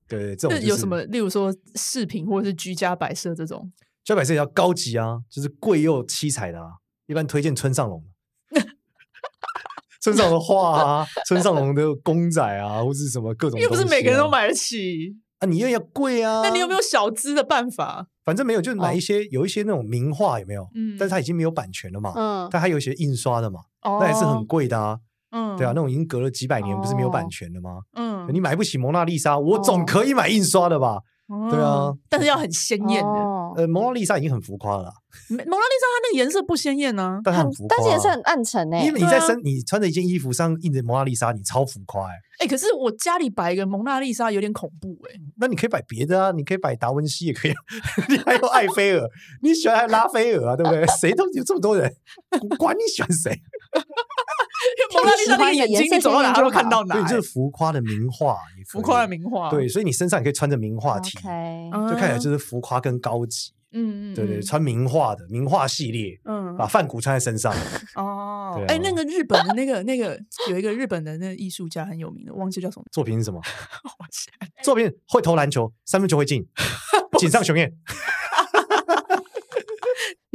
[SPEAKER 3] 对，对，这种、就是、
[SPEAKER 1] 有什么？例如说饰品或者是居家摆设这种，
[SPEAKER 3] 居家摆设也要高级啊，就是贵又七彩的啊。一般推荐村上隆，(laughs) 村上隆的画啊，村上隆的公仔啊，或是什么各种、啊，
[SPEAKER 1] 又不是每个人都买得起。
[SPEAKER 3] 啊，你又要贵啊？
[SPEAKER 1] 那你有没有小资的办法？
[SPEAKER 3] 反正没有，就是买一些、哦、有一些那种名画，有没有？嗯，但是它已经没有版权了嘛。嗯，但它有一些印刷的嘛，哦、那也是很贵的啊。嗯，对啊，那种已经隔了几百年，不是没有版权的吗？嗯，你买不起蒙娜丽莎，我总可以买印刷的吧？哦、对啊，
[SPEAKER 1] 但是要很鲜艳的。哦
[SPEAKER 3] 呃，蒙娜丽莎已经很浮夸了。
[SPEAKER 1] 蒙娜丽莎它那个颜色不鲜艳呢，
[SPEAKER 3] 但很浮夸，
[SPEAKER 4] 但是颜色很暗沉诶。
[SPEAKER 3] 因为你在身，你穿着一件衣服上印着蒙娜丽莎，你超浮夸哎。
[SPEAKER 1] 哎，可是我家里摆一个蒙娜丽莎有点恐怖哎。
[SPEAKER 3] 那你可以摆别的啊，你可以摆达文西也可以，(laughs) 你还有艾菲尔，你喜欢拉斐尔啊，对不对？(laughs) 谁都有这么多人，管你喜欢谁。(laughs)
[SPEAKER 1] 蒙娜丽莎那个眼睛，你走到哪都看到哪。
[SPEAKER 3] 对，这是浮夸的名画，
[SPEAKER 1] 浮夸的名画。
[SPEAKER 3] 对，所以你身上也可以穿着名画 T，就看起来就是浮夸跟高级。嗯嗯，对对，穿名画的名画系列，嗯，把范谷穿在身上。(laughs) 哦，
[SPEAKER 1] 哎，那个日本的那个那个有一个日本的那个艺术家很有名的，忘记叫什么。
[SPEAKER 3] 作品是什么？(laughs) 作品会投篮球，三分球会进，井上雄彦。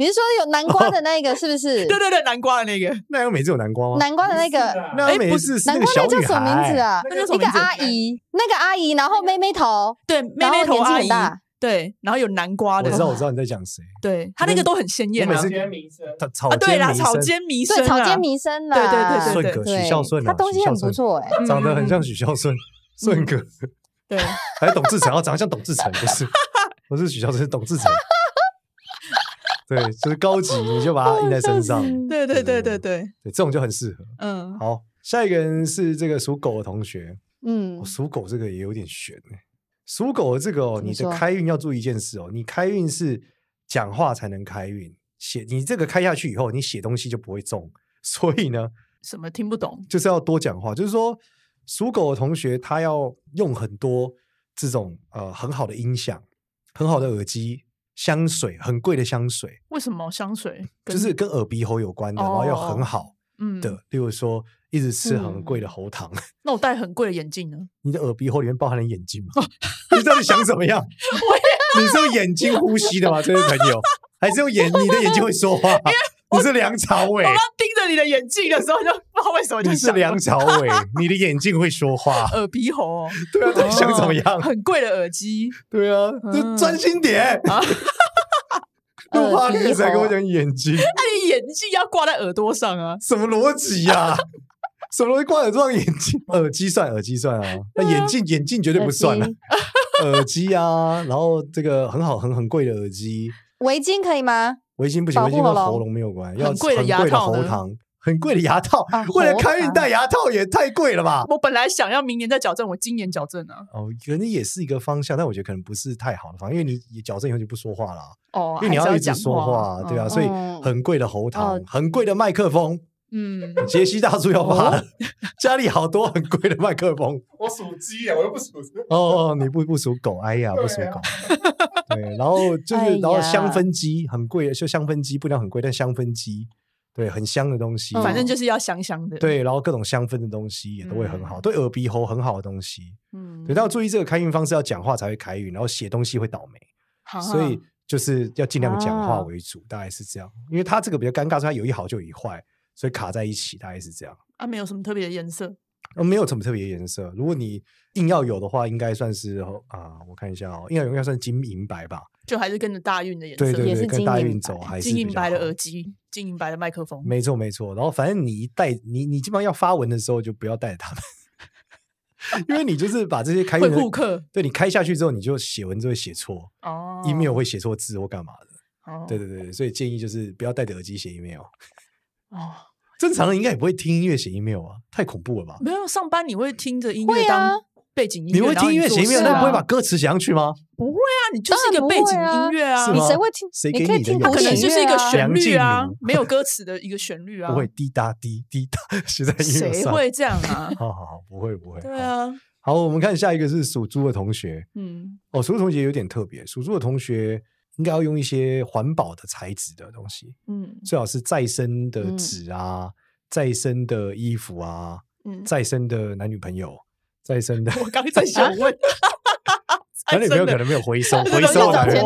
[SPEAKER 4] 你是说有南瓜的那个是不是？(laughs)
[SPEAKER 1] 对对对，南瓜的那个。
[SPEAKER 3] 那有美智有南瓜吗？
[SPEAKER 4] 南瓜的那个，
[SPEAKER 3] 那美智是南瓜那。
[SPEAKER 4] 叫什么名字啊？那个阿姨，那个阿姨，然后妹妹头，
[SPEAKER 1] 对，妹妹头阿姨。对，然后有南瓜的，
[SPEAKER 3] 我知道，我知道你在讲谁。
[SPEAKER 1] 对，他那个都很鲜艳啊，
[SPEAKER 3] 草间弥生，他草间弥生，
[SPEAKER 1] 草间弥生，
[SPEAKER 4] 草间弥生
[SPEAKER 1] 对对对
[SPEAKER 3] 对对，许孝顺，
[SPEAKER 4] 他东西很不错哎，
[SPEAKER 3] 长得很像许孝顺，顺哥，
[SPEAKER 1] 对，
[SPEAKER 3] 还有董志成，哦，长得像董志成，不是，(laughs) 不是许孝顺，是董志成，对，就是高级，你就把它印在身上，
[SPEAKER 1] 对对对对对，对，
[SPEAKER 3] 这种就很适合。嗯，好，下一个人是这个属狗的同学，嗯，属狗这个也有点悬哎。属狗的这个哦，你的
[SPEAKER 4] 说
[SPEAKER 3] 开运要注意一件事哦，你开运是讲话才能开运，写你这个开下去以后，你写东西就不会中，所以呢，(laughs)
[SPEAKER 1] 什么听不懂？
[SPEAKER 3] 就是要多讲话，就是说属狗的同学他要用很多这种呃很好的音响、很好的耳机、香水，很贵的香水，
[SPEAKER 1] 为什么香水
[SPEAKER 3] 就是跟耳鼻喉有关的，
[SPEAKER 1] 哦
[SPEAKER 3] 然后要很好
[SPEAKER 1] 嗯
[SPEAKER 3] 的，例如说一直吃很贵的喉糖。(laughs)
[SPEAKER 1] 那我戴很贵的眼镜呢？
[SPEAKER 3] 你的耳鼻喉里面包含了眼睛吗？你到底想怎么样？(laughs) 你是用眼睛呼吸的吗，这位朋友？还是用眼？你的眼睛会说话？(laughs) 你是梁朝伟
[SPEAKER 1] 我，刚盯着你的眼镜的时候，就不知道为什么就
[SPEAKER 3] 你是梁朝伟，(laughs) 你的眼镜会说话。
[SPEAKER 1] 耳鼻喉哦，
[SPEAKER 3] 对啊，到底想怎么样？
[SPEAKER 1] 很贵的耳机，
[SPEAKER 3] 对啊，就专心点。(laughs) 录话你才跟我讲眼睛，(laughs)
[SPEAKER 1] 那你眼镜要挂在耳朵上啊？
[SPEAKER 3] 什么逻辑呀？什么东西挂耳朵上？眼镜、耳机算耳机算啊？那眼镜眼镜绝对不算了。耳机啊，然后这个很好很很贵的耳机，
[SPEAKER 4] 围巾可以吗？
[SPEAKER 3] 围巾不行，围巾跟
[SPEAKER 4] 喉
[SPEAKER 3] 咙没有关，要
[SPEAKER 1] 很贵的牙套
[SPEAKER 3] 喉糖，很贵的牙套
[SPEAKER 4] 啊，(laughs)
[SPEAKER 3] 为了开运戴牙套也太贵了吧？
[SPEAKER 1] 我本来想要明年再矫正，我今年矫正啊。
[SPEAKER 3] 哦，可能也是一个方向，但我觉得可能不是太好的方向，因为你矫正以后就不说话了啊，
[SPEAKER 1] 哦，
[SPEAKER 3] 因为你
[SPEAKER 1] 要
[SPEAKER 3] 一直说话，对啊，
[SPEAKER 1] 嗯
[SPEAKER 3] 所以
[SPEAKER 4] 嗯
[SPEAKER 3] 很贵的喉糖
[SPEAKER 4] 哦，
[SPEAKER 3] 很贵的麦克风。
[SPEAKER 1] 嗯，
[SPEAKER 3] 杰西大叔要发了，(laughs) 家里好多很贵的麦克风。
[SPEAKER 5] 我属鸡啊，我又不属。
[SPEAKER 3] 哦哦，你不不属狗，哎呀，不属狗。对，然后就是，
[SPEAKER 4] 哎
[SPEAKER 3] 然后香氛机很贵的，就香氛机不一定很贵，但香氛机对很香的东西，
[SPEAKER 1] 反正就是要香香的。，
[SPEAKER 3] 对，然后各种香氛的东西也都会很好，对耳鼻喉很好的东西。
[SPEAKER 1] 嗯
[SPEAKER 3] 对，但要注意这个开运方式，要讲话才会开运，然后写东西会倒霉，(laughs)
[SPEAKER 1] 好
[SPEAKER 3] 所以就是要尽量讲话为主，大概是这样。因为它这个比较尴尬，是它有一好就有一坏，所以卡在一起，大概是这样。
[SPEAKER 1] 啊，没有什么特别的颜色。
[SPEAKER 3] 呃，没有什么特别的颜色。如果你硬要有的话，应该算是啊，我看一下哦，硬要有应该算金银白吧。
[SPEAKER 1] 就还是跟着大运的颜色，
[SPEAKER 3] 对对对，
[SPEAKER 4] 也是
[SPEAKER 3] 跟大运
[SPEAKER 4] 金银白
[SPEAKER 3] 走还是
[SPEAKER 1] 金银白的耳机，金银白的麦克风。
[SPEAKER 3] 没错没错。然后反正你一带你你基本上要发文的时候，就不要带着他们。(laughs) 因为你就是把这些
[SPEAKER 1] 开
[SPEAKER 3] 运
[SPEAKER 1] 会客
[SPEAKER 3] 对你开下去之后，你就写文就会写错、
[SPEAKER 1] 哦
[SPEAKER 3] e m a i l 会写错字或干嘛的。
[SPEAKER 1] 哦
[SPEAKER 3] 对对对，所以建议就是不要戴着耳机写 email。
[SPEAKER 1] 哦，
[SPEAKER 3] 正常人应该也不会听音乐写 email 啊，太恐怖了吧？
[SPEAKER 1] 没有上班你会听着音乐当背景音乐，
[SPEAKER 3] 你会听音乐写 email，但不会把歌词写上去吗？
[SPEAKER 1] 不会啊，你就是一个背景音乐啊，
[SPEAKER 4] 你谁会听？
[SPEAKER 3] 谁给
[SPEAKER 4] 你可以
[SPEAKER 3] 你的
[SPEAKER 1] 它可能就是一
[SPEAKER 4] 个
[SPEAKER 1] 旋律啊没有歌词的一个旋律啊，
[SPEAKER 3] 不会滴答滴滴答写在 email 上。
[SPEAKER 1] 谁会这样啊？
[SPEAKER 3] 好好好，不会不会。
[SPEAKER 1] 对啊，
[SPEAKER 3] 好，好，我们看下一个是属猪的同学
[SPEAKER 1] 嗯，
[SPEAKER 3] 哦，属猪同学有点特别，属猪的同学应该要用一些环保的材质的东西，
[SPEAKER 1] 嗯。
[SPEAKER 3] 最好是再生的纸啊，再生的衣服啊，
[SPEAKER 1] 嗯，
[SPEAKER 3] 再生的男女朋友，再生的
[SPEAKER 1] 我刚才想问，(laughs)
[SPEAKER 3] 男女朋友可能没有回收，回收
[SPEAKER 1] 找
[SPEAKER 3] 的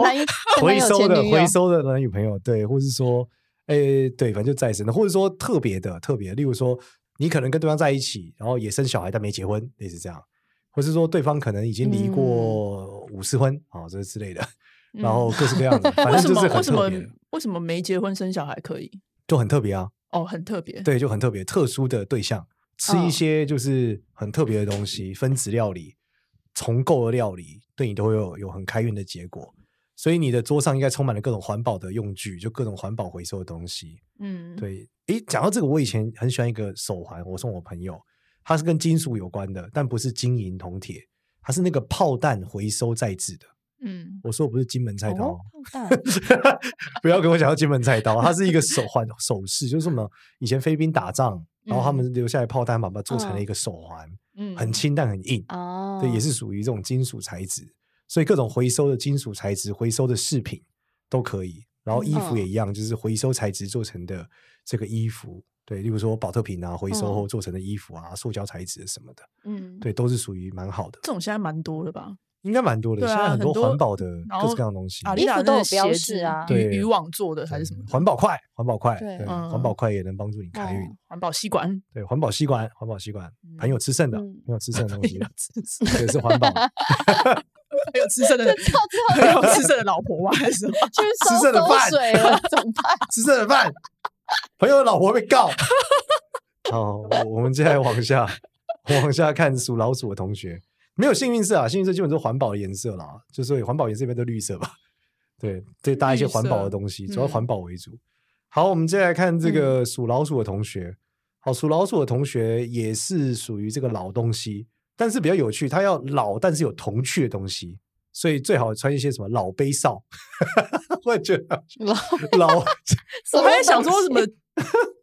[SPEAKER 3] 回收的回收的男女朋友，对，或是说，诶，对，反正就再生的，或者说特别的特别，例如说，你可能跟对方在一起，然后也生小孩，但没结婚，类似这样，或是说对方可能已经离过五次婚，啊，这是之类的，然后各式各样的，反正就是很
[SPEAKER 1] 为什么
[SPEAKER 3] 特别，
[SPEAKER 1] 为什么没结婚生小孩可以？
[SPEAKER 3] 就很特别啊，
[SPEAKER 1] 哦，很特别，
[SPEAKER 3] 对，就很特别，特殊的对象，吃一些就是很特别的东西，分子料理、重构的料理，对你都会有有很开运的结果。所以你的桌上应该充满了各种环保的用具，就各种环保回收的东西。
[SPEAKER 1] 嗯，
[SPEAKER 3] 对，诶，讲到这个，我以前很喜欢一个手环，我送我朋友，它是跟金属有关的，但不是金银铜铁，它是那个炮弹回收再制的。
[SPEAKER 1] 嗯，
[SPEAKER 3] 我说我不是金门菜刀，
[SPEAKER 4] 哦 (laughs)
[SPEAKER 3] 不要跟我讲到金门菜刀，它是一个手环首饰，就是什么以前菲律宾打仗，然后他们留下来炮弹，把它做成了一个手环，
[SPEAKER 1] 嗯。
[SPEAKER 3] 很轻但很硬，
[SPEAKER 4] 哦，
[SPEAKER 3] 对，也是属于这种金属材质，所以各种回收的金属材质、回收的饰品都可以。然后衣服也一样，就是回收材质做成的这个衣服，对，例如说保特瓶啊，回收后做成的衣服啊，塑胶材质什么的，
[SPEAKER 1] 嗯，
[SPEAKER 3] 对，都是属于蛮好的，
[SPEAKER 1] 这种现在蛮多的吧？
[SPEAKER 3] 应该蛮多的。现在很多环保的
[SPEAKER 1] 然后
[SPEAKER 3] 各式各样的东西，
[SPEAKER 4] 衣服都有标
[SPEAKER 1] 鞋子
[SPEAKER 4] 示啊
[SPEAKER 3] 对
[SPEAKER 1] 渔渔网做的还是什么的？
[SPEAKER 3] 环保筷，环保筷，对环保筷也能帮助你开运。
[SPEAKER 4] 哦
[SPEAKER 1] 环保吸管，
[SPEAKER 3] 对，环保吸管，环保吸管，
[SPEAKER 1] 嗯
[SPEAKER 3] 朋友吃剩的，
[SPEAKER 4] 嗯
[SPEAKER 3] 朋友吃剩的东西，
[SPEAKER 1] 吃
[SPEAKER 3] 也是环保。(laughs)
[SPEAKER 1] 还有吃剩的，还有吃剩的老婆吗？还是什么？
[SPEAKER 4] 就是
[SPEAKER 3] 吃剩的
[SPEAKER 4] 饭，怎么办？(laughs)
[SPEAKER 3] 吃剩的饭，朋友的老婆被告。(laughs) 好，我我们接下来往下往下看属老鼠的同学，没有幸运色啊，幸运色基本都是环保的颜色啦，就是环保颜色一般都绿色吧。对，对，搭一些环保的东西，主要环保为主。好，我们接下来看这个属老鼠的同学。好，属老鼠的同学也是属于这个老东西，但是比较有趣，它要老但是有童趣的东西，所以最好穿一些什么老杯少。(laughs) 我也觉得 (laughs) 老老，
[SPEAKER 1] 我还在想说什么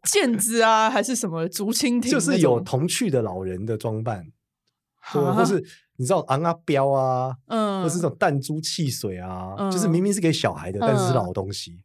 [SPEAKER 1] 毽子啊，还是什么竹蜻蜓，
[SPEAKER 3] 就是有童趣的老人的装扮，对，或是你知道昂啊标啊，嗯，或是这种弹珠汽水啊，嗯、就是明明是给小孩的，但是是老东西。嗯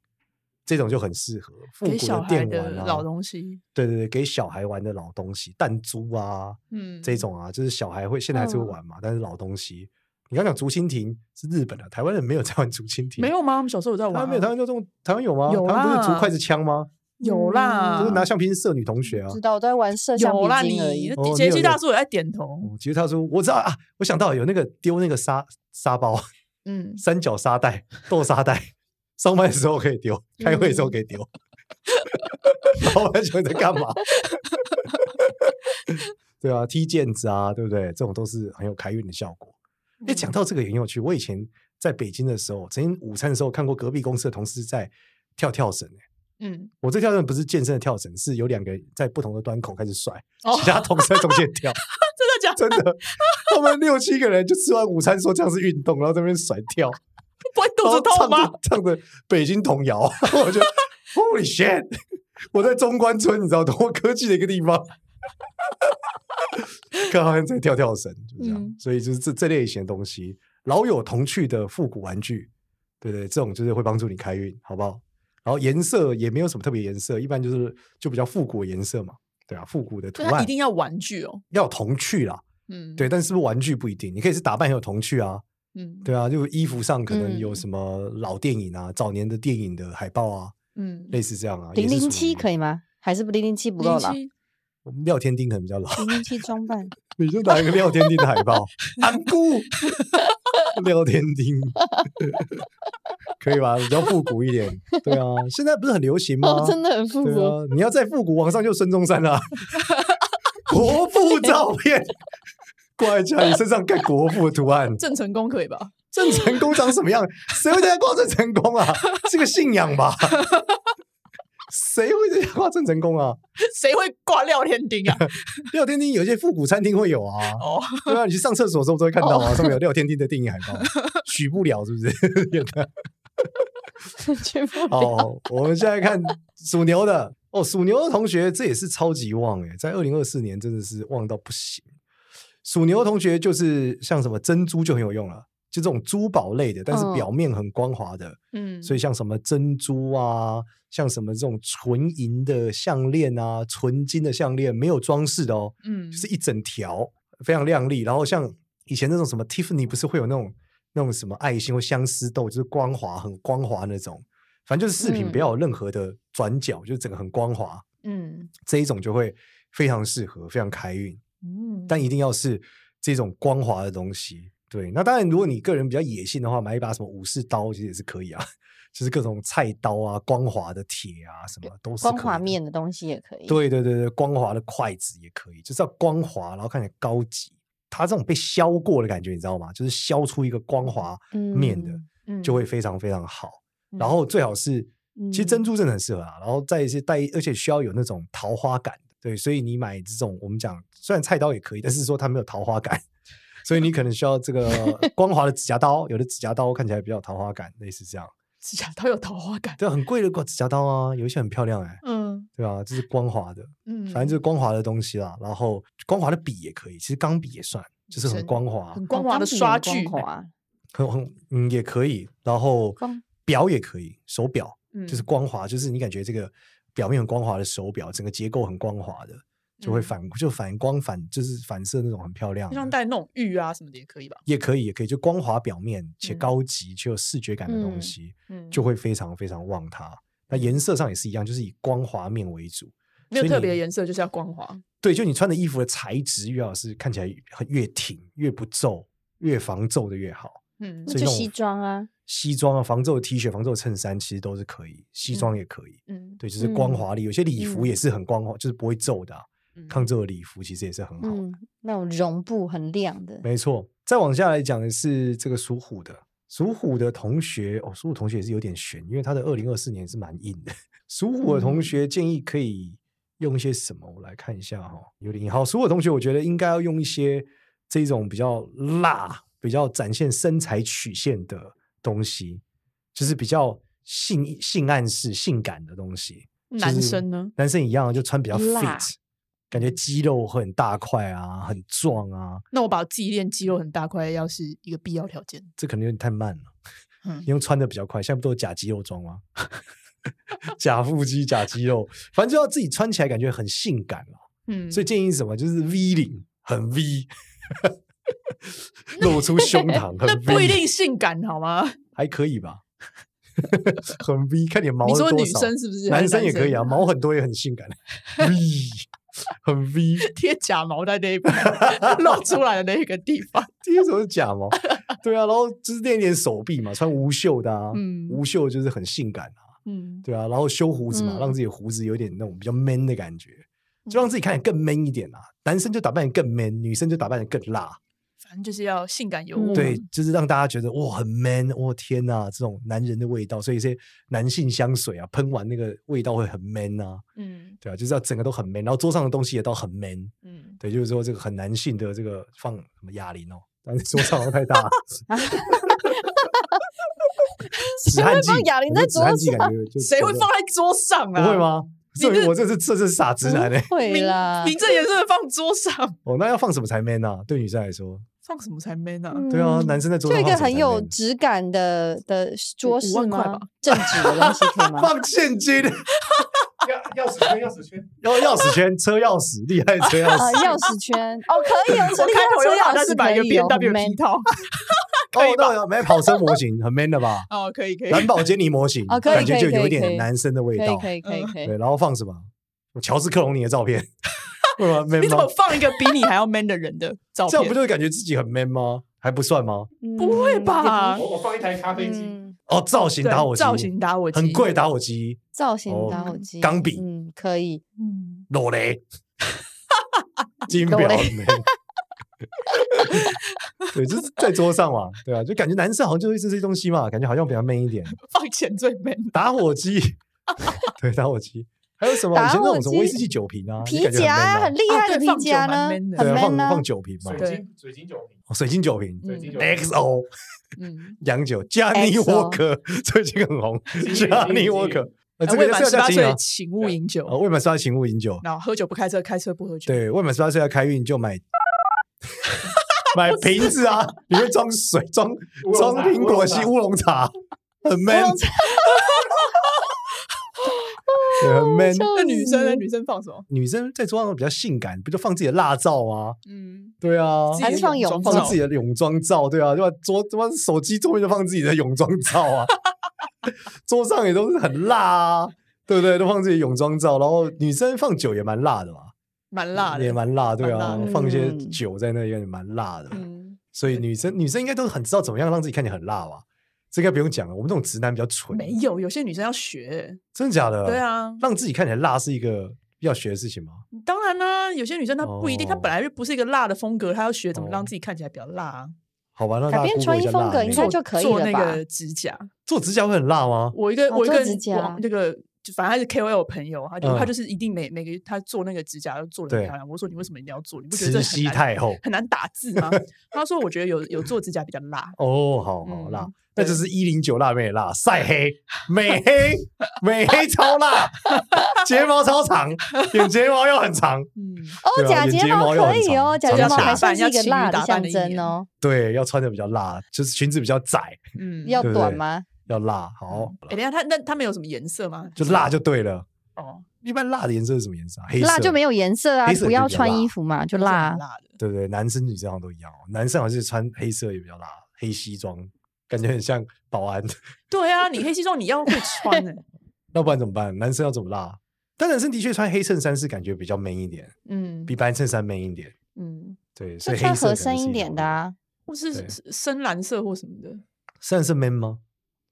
[SPEAKER 3] 这种就很适合复古的电玩啊，
[SPEAKER 1] 老东西。
[SPEAKER 3] 对对对，给小孩玩的老东西，弹珠啊，嗯，这种啊，就是小孩会现在还是会玩嘛，但是老东西。你刚讲竹蜻蜓是日本的，台湾人没有在玩竹蜻蜓，
[SPEAKER 1] 没有吗？我们小时候有在玩，
[SPEAKER 3] 没有。台湾就这种，台湾有吗？有啊，不是竹筷子枪吗？
[SPEAKER 1] 有啦，
[SPEAKER 3] 就是拿橡皮筋射女同学啊。
[SPEAKER 4] 知道我在玩射橡皮筋而已。
[SPEAKER 1] 杰西大叔也在点头。
[SPEAKER 3] 杰西大叔，我知道啊，我想到有那个丢那个沙沙包，嗯，(laughs) 三角沙袋、豆沙袋。上班的时候可以丢，开会的时候可以丢。(laughs) 老板想在干嘛？(laughs) 对啊，踢毽子啊，对不对？这种都是很有开运的效果。哎、嗯，讲到这个也很有趣。我以前在北京的时候，曾经午餐的时候看过隔壁公司的同事在跳跳绳。嗯，我这跳绳不是健身的跳绳，是有两个在不同的端口开始甩，(laughs) 哦、其他同事在中间跳。(laughs)
[SPEAKER 1] 真的假的？
[SPEAKER 3] 真的，他们六七个人就吃完午餐，说这样是运动，然后在那边甩跳。(laughs)
[SPEAKER 1] 不会肚子痛吗？
[SPEAKER 3] 唱着北京童谣，我就 Holy shit！我在中关村，你知道多科技的一个地方，刚好像在跳跳绳，就这样。嗯、所以就是这这类型的东西，老有童趣的复古玩具，对对，这种就是会帮助你开运，好不好？然后颜色也没有什么特别颜色，一般就是就比较复古的颜色嘛，对啊，复古的图案
[SPEAKER 1] 一定要玩具哦，
[SPEAKER 3] 要有童趣啦，嗯，对，但是不是玩具不一定，你可以是打扮很有童趣啊。嗯，对啊，就衣服上可能有什么老电影啊，早年的电影的海报啊，嗯，类似这样啊。
[SPEAKER 4] 零零七可以吗？还是不零零七不够老？
[SPEAKER 3] 我们廖天丁可能比较老。
[SPEAKER 4] 零零七装扮，(laughs)
[SPEAKER 3] 你就拿一个廖天丁的海报，(laughs) 安姑，(laughs) 廖天丁，可以吧？比较复古一点。(laughs) 对啊，现在不是很流行吗？
[SPEAKER 4] 真的很复古。
[SPEAKER 3] 啊你要再复古，往上就孙中山了。(laughs) 国父照片。挂在家里身上盖国父的图案，
[SPEAKER 1] 郑成功可以吧？
[SPEAKER 3] 郑成功长什么样？谁会在家挂郑成功啊？是个信仰吧？谁会在家挂郑成功啊？(laughs)
[SPEAKER 1] 谁会挂廖天丁啊？
[SPEAKER 3] 廖天丁有些复古餐厅会有啊。哦，对啊，你去上厕所的时候都会看到啊，上面有廖天丁的电影海报。取不了是不是？(laughs) 有的。好，我们现在看属牛的哦，属牛的同学这也是超级旺哎，在二零二四年真的是旺到不行。属牛的同学就是像什么珍珠就很有用了，就这种珠宝类的，但是表面很光滑的，嗯，所以像什么珍珠啊，像什么这种纯银的项链啊，纯金的项链，没有装饰的哦，嗯，就是一整条非常亮丽。然后像以前那种什么 Tiffany 不是会有那种那种什么爱心或相思豆，就是光滑很光滑那种，反正就是饰品不要有任何的转角，嗯、就是整个很光滑，嗯，这一种就会非常适合，非常开运。嗯，但一定要是这种光滑的东西。对，那当然，如果你个人比较野性的话，买一把什么武士刀其实也是可以啊，(laughs) 就是各种菜刀啊，光滑的铁啊，什么都是
[SPEAKER 4] 光滑面的东西也可以。
[SPEAKER 3] 对对对对，光滑的筷子也可以，就是要光滑，然后看起来高级。它这种被削过的感觉，你知道吗？就是削出一个光滑面的，嗯，就会非常非常好。嗯，然后最好是，其实珍珠真的很适合啊。然后再一些带，而且需要有那种桃花感。对，所以你买这种，我们讲虽然菜刀也可以，但是说它没有桃花感，所以你可能需要这个 (laughs) 光滑的指甲刀。有的指甲刀看起来比较有桃花感，类似这样。
[SPEAKER 1] 指甲刀有桃花感？
[SPEAKER 3] 对，很贵的过指甲刀啊，有一些很漂亮哎、欸，嗯，对吧？这是光滑的，嗯，反正就是光滑的东西啦。然后光滑的笔也可以，其实钢笔也算，就是很光滑，
[SPEAKER 1] 很光滑的刷具，
[SPEAKER 3] 很很嗯也可以。然后表也可以，手表就是光滑，就是你感觉这个。表面很光滑的手表，整个结构很光滑的，就会反、嗯、就反光反就是反射那种很漂亮，
[SPEAKER 1] 像戴那种玉啊什么的也可以吧？
[SPEAKER 3] 也可以，也可以，就光滑表面且高级且有视觉感的东西，嗯，就会非常非常旺它。嗯、那颜色上也是一样，就是以光滑面为主，
[SPEAKER 1] 没有特别的颜色，就是要光滑。
[SPEAKER 3] 对，就你穿的衣服的材质越好，是看起来很越挺越不皱，越防皱的越好。
[SPEAKER 4] 嗯，就西装啊。
[SPEAKER 3] 西装啊，防皱的 T 恤、防皱的衬衫其实都是可以，西装也可以。嗯，对，就是光滑里，有些礼服也是很光滑，就是不会皱的，抗皱的礼服其实也是很好。
[SPEAKER 4] 那种绒布很亮的，
[SPEAKER 3] 没错。再往下来讲的是这个属虎的，属虎的同学哦，属虎同学也是有点悬，因为他的二零二四年是蛮硬的。(laughs) 属虎的同学建议可以用一些什么？我来看一下哈，有点硬。好，属虎的同学，我觉得应该要用一些这种比较辣、比较展现身材曲线的东西，就是比较性性暗示、性感的东西。
[SPEAKER 1] 男生呢？
[SPEAKER 3] 男生一样，就穿比较 fit，
[SPEAKER 4] 辣
[SPEAKER 3] 感觉肌肉会很大块啊，很壮啊。
[SPEAKER 1] 那我把自己练肌肉很大块，要是一个必要条件。
[SPEAKER 3] 这可能有点太慢了，(laughs)
[SPEAKER 1] 嗯，
[SPEAKER 3] 因为穿的比较快。现在不都有假肌肉装吗？(laughs) 假腹肌、假肌肉，反正就要自己穿起来感觉很性感了。
[SPEAKER 1] 嗯，
[SPEAKER 3] 所以建议什么？就是 V 领，很 V，(laughs) 露出胸膛，
[SPEAKER 1] 那不一定性感好吗？
[SPEAKER 3] 还可以吧。很 V，看你毛多少。
[SPEAKER 1] 你说女生是不是？
[SPEAKER 3] 男生也可以啊，毛很多也很性感。V，很 V，(laughs)
[SPEAKER 1] 贴假毛在那一边 (laughs) 露出来的那个地方，(laughs)
[SPEAKER 3] 贴什么假毛？对啊，然后就是练练手臂嘛，穿无袖的啊，
[SPEAKER 1] 嗯，
[SPEAKER 3] 无袖就是很性感啊，
[SPEAKER 1] 嗯，
[SPEAKER 3] 对啊，然后修胡子嘛，
[SPEAKER 4] 嗯
[SPEAKER 3] 让自己胡子有点那种比较 man 的感觉，就让自己看起来更 man 一点啊。男生就打扮得更 man，女生就打扮得更辣。
[SPEAKER 1] 反正就是要性感有
[SPEAKER 4] 嗯
[SPEAKER 3] 对，就是让大家觉得哇很 man，哇天呐，这种男人的味道，所以一些男性香水啊，喷完那个味道会很 man 啊，
[SPEAKER 1] 嗯
[SPEAKER 3] 对啊，就是要整个都很 man，然后桌上的东西也都很 man，
[SPEAKER 1] 嗯，
[SPEAKER 3] 对，就是说这个很男性的这个放什么哑铃哦，但是桌上太大，(laughs) 止汗剂，
[SPEAKER 4] 谁会放哑铃在桌上
[SPEAKER 1] 谁会放在桌上啊？
[SPEAKER 3] 不会？吗？所以
[SPEAKER 1] 你这
[SPEAKER 3] 我这是这是傻直男嘞。
[SPEAKER 4] 会 (laughs) 啦，
[SPEAKER 1] 名正言顺的放桌上，
[SPEAKER 3] 哦，那要放什么才 man 啊？对女生来说，
[SPEAKER 1] 放什么才 man 啊？
[SPEAKER 4] 嗯
[SPEAKER 3] 对啊，男生在桌
[SPEAKER 4] 就一个很有
[SPEAKER 3] man？
[SPEAKER 4] 质感的的桌
[SPEAKER 1] 五饰吗？
[SPEAKER 4] 正直的东西可以吗？(laughs)
[SPEAKER 3] 放现金，(laughs)
[SPEAKER 5] 钥钥匙圈，钥匙圈，(laughs)
[SPEAKER 3] 要钥匙圈，车钥匙，厉害的车钥
[SPEAKER 4] 啊，
[SPEAKER 3] 匙。
[SPEAKER 4] 钥匙圈哦，可以哦，
[SPEAKER 1] 我开头有打，但是买一个 B N W
[SPEAKER 4] 没
[SPEAKER 1] 皮套，
[SPEAKER 3] 哦，那有买跑车模型，很 man 的吧？
[SPEAKER 1] 哦，可以可以，
[SPEAKER 3] 蓝宝坚尼模型，
[SPEAKER 4] 哦可以
[SPEAKER 3] 感觉就有一
[SPEAKER 4] 可以可以
[SPEAKER 3] 点男生的味道。
[SPEAKER 4] 可以可以可以
[SPEAKER 3] 对，，然后放什么？乔治克隆尼的照片，？man (laughs)
[SPEAKER 1] 你怎
[SPEAKER 3] 么？
[SPEAKER 1] 放一个比你还要 man 的人的照片？
[SPEAKER 3] 这样不就会感觉自己很 man 吗？还不算吗？
[SPEAKER 1] 不会吧
[SPEAKER 4] 嗯
[SPEAKER 5] 我我放一台咖啡机，
[SPEAKER 4] 嗯，
[SPEAKER 3] 哦，造型打火机，
[SPEAKER 1] 造型打火机。
[SPEAKER 3] 很贵打火机，
[SPEAKER 4] 造型
[SPEAKER 3] 哦
[SPEAKER 4] 打火机，
[SPEAKER 3] 钢笔。
[SPEAKER 4] 嗯，可以，
[SPEAKER 1] 嗯，
[SPEAKER 3] 裸雷，(laughs) 金表
[SPEAKER 4] 裸雷
[SPEAKER 3] man。(laughs) 对，就是在桌上嘛，对啊，就感觉男生好像就会这些东西嘛，感觉好像比较 man 一点。
[SPEAKER 1] 放钱最 man，
[SPEAKER 3] 打火机，对，打火机，还有什么？以前那种什么威士忌酒瓶啊，
[SPEAKER 4] 皮
[SPEAKER 3] 夹啊
[SPEAKER 4] 很厉害的皮
[SPEAKER 1] 夹
[SPEAKER 4] 呢很
[SPEAKER 3] 对啊，放
[SPEAKER 4] man 呢
[SPEAKER 3] 放。酒瓶嘛，
[SPEAKER 5] 水晶水晶酒瓶，
[SPEAKER 3] 哦水晶酒瓶
[SPEAKER 5] 水晶酒瓶
[SPEAKER 3] ，XO
[SPEAKER 1] 嗯，
[SPEAKER 3] 洋酒加
[SPEAKER 4] 尼
[SPEAKER 3] 沃克最近很红
[SPEAKER 5] 金
[SPEAKER 3] ，Johnny
[SPEAKER 5] 金
[SPEAKER 3] Walker，呃，这
[SPEAKER 1] 未
[SPEAKER 3] 个
[SPEAKER 1] 满十八
[SPEAKER 3] 岁
[SPEAKER 1] 请勿饮酒，
[SPEAKER 3] 哦，未满十八岁请勿饮酒，
[SPEAKER 1] 然后喝酒不开车，开车不喝酒。，
[SPEAKER 3] 对，未满十八岁要开运就买 (laughs) 买瓶子啊，里面装水，
[SPEAKER 5] 装
[SPEAKER 3] 装苹果西乌龙茶，很 man，对，很 (laughs) man。
[SPEAKER 1] 那女生呢？女生放什么？
[SPEAKER 3] 女生在桌上比较性感，不就放自己的辣照吗？
[SPEAKER 1] 嗯，
[SPEAKER 3] 对啊，
[SPEAKER 4] 还是放泳装
[SPEAKER 3] 放自己的泳装照，对啊，对吧？桌他妈手机桌面就放自己的泳装照啊，(laughs) 桌上也都是很辣啊，对不对？都放自己的泳装照，然后女生放酒也蛮辣的嘛，
[SPEAKER 1] 蛮辣的，
[SPEAKER 3] 也蛮辣，
[SPEAKER 1] 对
[SPEAKER 3] 啊放一些
[SPEAKER 4] 嗯
[SPEAKER 3] 酒在那里也蛮辣的，
[SPEAKER 1] 嗯，
[SPEAKER 3] 所以女生女生应该都很知道怎么样让自己看起来很辣吧？这应该不用讲了，我们这种直男比较蠢，
[SPEAKER 1] 没有，有些女生要学。
[SPEAKER 3] 真的假的？
[SPEAKER 1] 对，啊，
[SPEAKER 3] 让自己看起来辣是一个要学的事情吗？
[SPEAKER 1] 当然啦，有些女生她不一定，
[SPEAKER 3] 哦
[SPEAKER 1] 她本来就不是一个辣的风格，她要学怎么
[SPEAKER 3] 哦
[SPEAKER 1] 让自己看起来比较辣啊。
[SPEAKER 3] 好吧，那
[SPEAKER 4] 改
[SPEAKER 3] 变
[SPEAKER 4] 穿衣风格应
[SPEAKER 3] 该
[SPEAKER 4] 就可以
[SPEAKER 1] 做那
[SPEAKER 4] 了吧
[SPEAKER 1] 个指甲，
[SPEAKER 3] 做指甲会很辣吗？
[SPEAKER 1] 我一个
[SPEAKER 4] 哦
[SPEAKER 1] 我一个
[SPEAKER 4] 做指甲
[SPEAKER 1] 那个，就反正他是 KOL 朋友，他就
[SPEAKER 3] 嗯
[SPEAKER 1] 他就是一定每每个他做那个指甲都做的
[SPEAKER 3] 很
[SPEAKER 1] 漂亮。我说你为什么一定要做？你不觉得
[SPEAKER 3] 这
[SPEAKER 1] 很难
[SPEAKER 3] 太后。
[SPEAKER 1] 很难打字吗？他说我觉得有有做指甲比较辣。
[SPEAKER 3] 哦，好好
[SPEAKER 1] 嗯
[SPEAKER 3] 辣，
[SPEAKER 1] 对
[SPEAKER 3] 那就是一零九辣妹的辣，晒黑、美黑、美黑超辣，睫毛超长，眼睫毛又很长，
[SPEAKER 1] 嗯，
[SPEAKER 4] 哦，假睫毛可以哦，假睫毛还算是一个
[SPEAKER 1] 要
[SPEAKER 4] 辣的象征哦。
[SPEAKER 3] 对，要穿的比较辣，就是裙子比较窄，
[SPEAKER 1] 嗯，
[SPEAKER 4] 要短吗？
[SPEAKER 3] 要辣，好，
[SPEAKER 1] 哎，等下，他那他们有什么颜色吗？
[SPEAKER 3] 就辣就对了。
[SPEAKER 1] 哦，
[SPEAKER 3] 一般辣的颜色是什么颜色啊？黑色，
[SPEAKER 4] 辣就没有颜色啊，
[SPEAKER 3] 色
[SPEAKER 4] 不要穿衣服嘛，就辣。
[SPEAKER 1] 辣的。
[SPEAKER 3] 对不对？男生女生好像都一样哦，男生好像是穿黑色也比较辣，黑西装，感觉很像保安。(laughs)
[SPEAKER 1] 对啊，你黑西装你要会穿欸
[SPEAKER 3] 那 (laughs) 不然怎么办？男生要怎么辣？但男生的确穿黑衬衫是感觉比较 man 一点，
[SPEAKER 1] 嗯
[SPEAKER 3] 比白衬衫 man 一点。
[SPEAKER 1] 嗯，
[SPEAKER 4] 对，穿
[SPEAKER 3] 以黑色可能
[SPEAKER 4] 合身一点的啊。
[SPEAKER 1] 或是深蓝色或什么的，
[SPEAKER 3] 深蓝色 man 吗？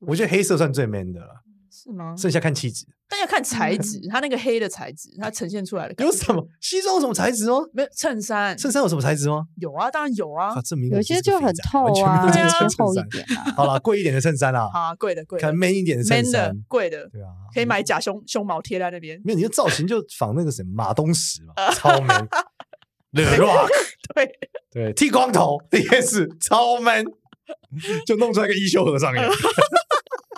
[SPEAKER 3] 我觉得黑色算最 man 的了，
[SPEAKER 1] 是吗？
[SPEAKER 3] 剩下看气质。(laughs)
[SPEAKER 1] 但要看材 (laughs) 质，它那个黑的材质，它呈现出来的
[SPEAKER 3] 有什么西装有什么材质哦？
[SPEAKER 1] 没有衬衫，
[SPEAKER 3] 衬衫有什么材质吗？
[SPEAKER 1] 有啊，当然有啊
[SPEAKER 3] 啊，，证明我
[SPEAKER 4] 有些就很透啊，
[SPEAKER 3] 完全
[SPEAKER 4] 一。点啊。
[SPEAKER 3] 好了，贵一点的衬衫啦，(laughs)
[SPEAKER 1] 啊，贵的贵
[SPEAKER 3] 看
[SPEAKER 1] 的
[SPEAKER 3] man 一点的
[SPEAKER 1] 衬
[SPEAKER 3] 衫。
[SPEAKER 1] 贵的，
[SPEAKER 3] 对啊，
[SPEAKER 1] 可以买假胸胸毛贴在那边，
[SPEAKER 3] 没有你的造型就仿那个谁马东石嘛，超 man。The Rock，
[SPEAKER 1] 对，
[SPEAKER 3] 对，剃光头也是超 man，就弄出来个衣袖和尚样。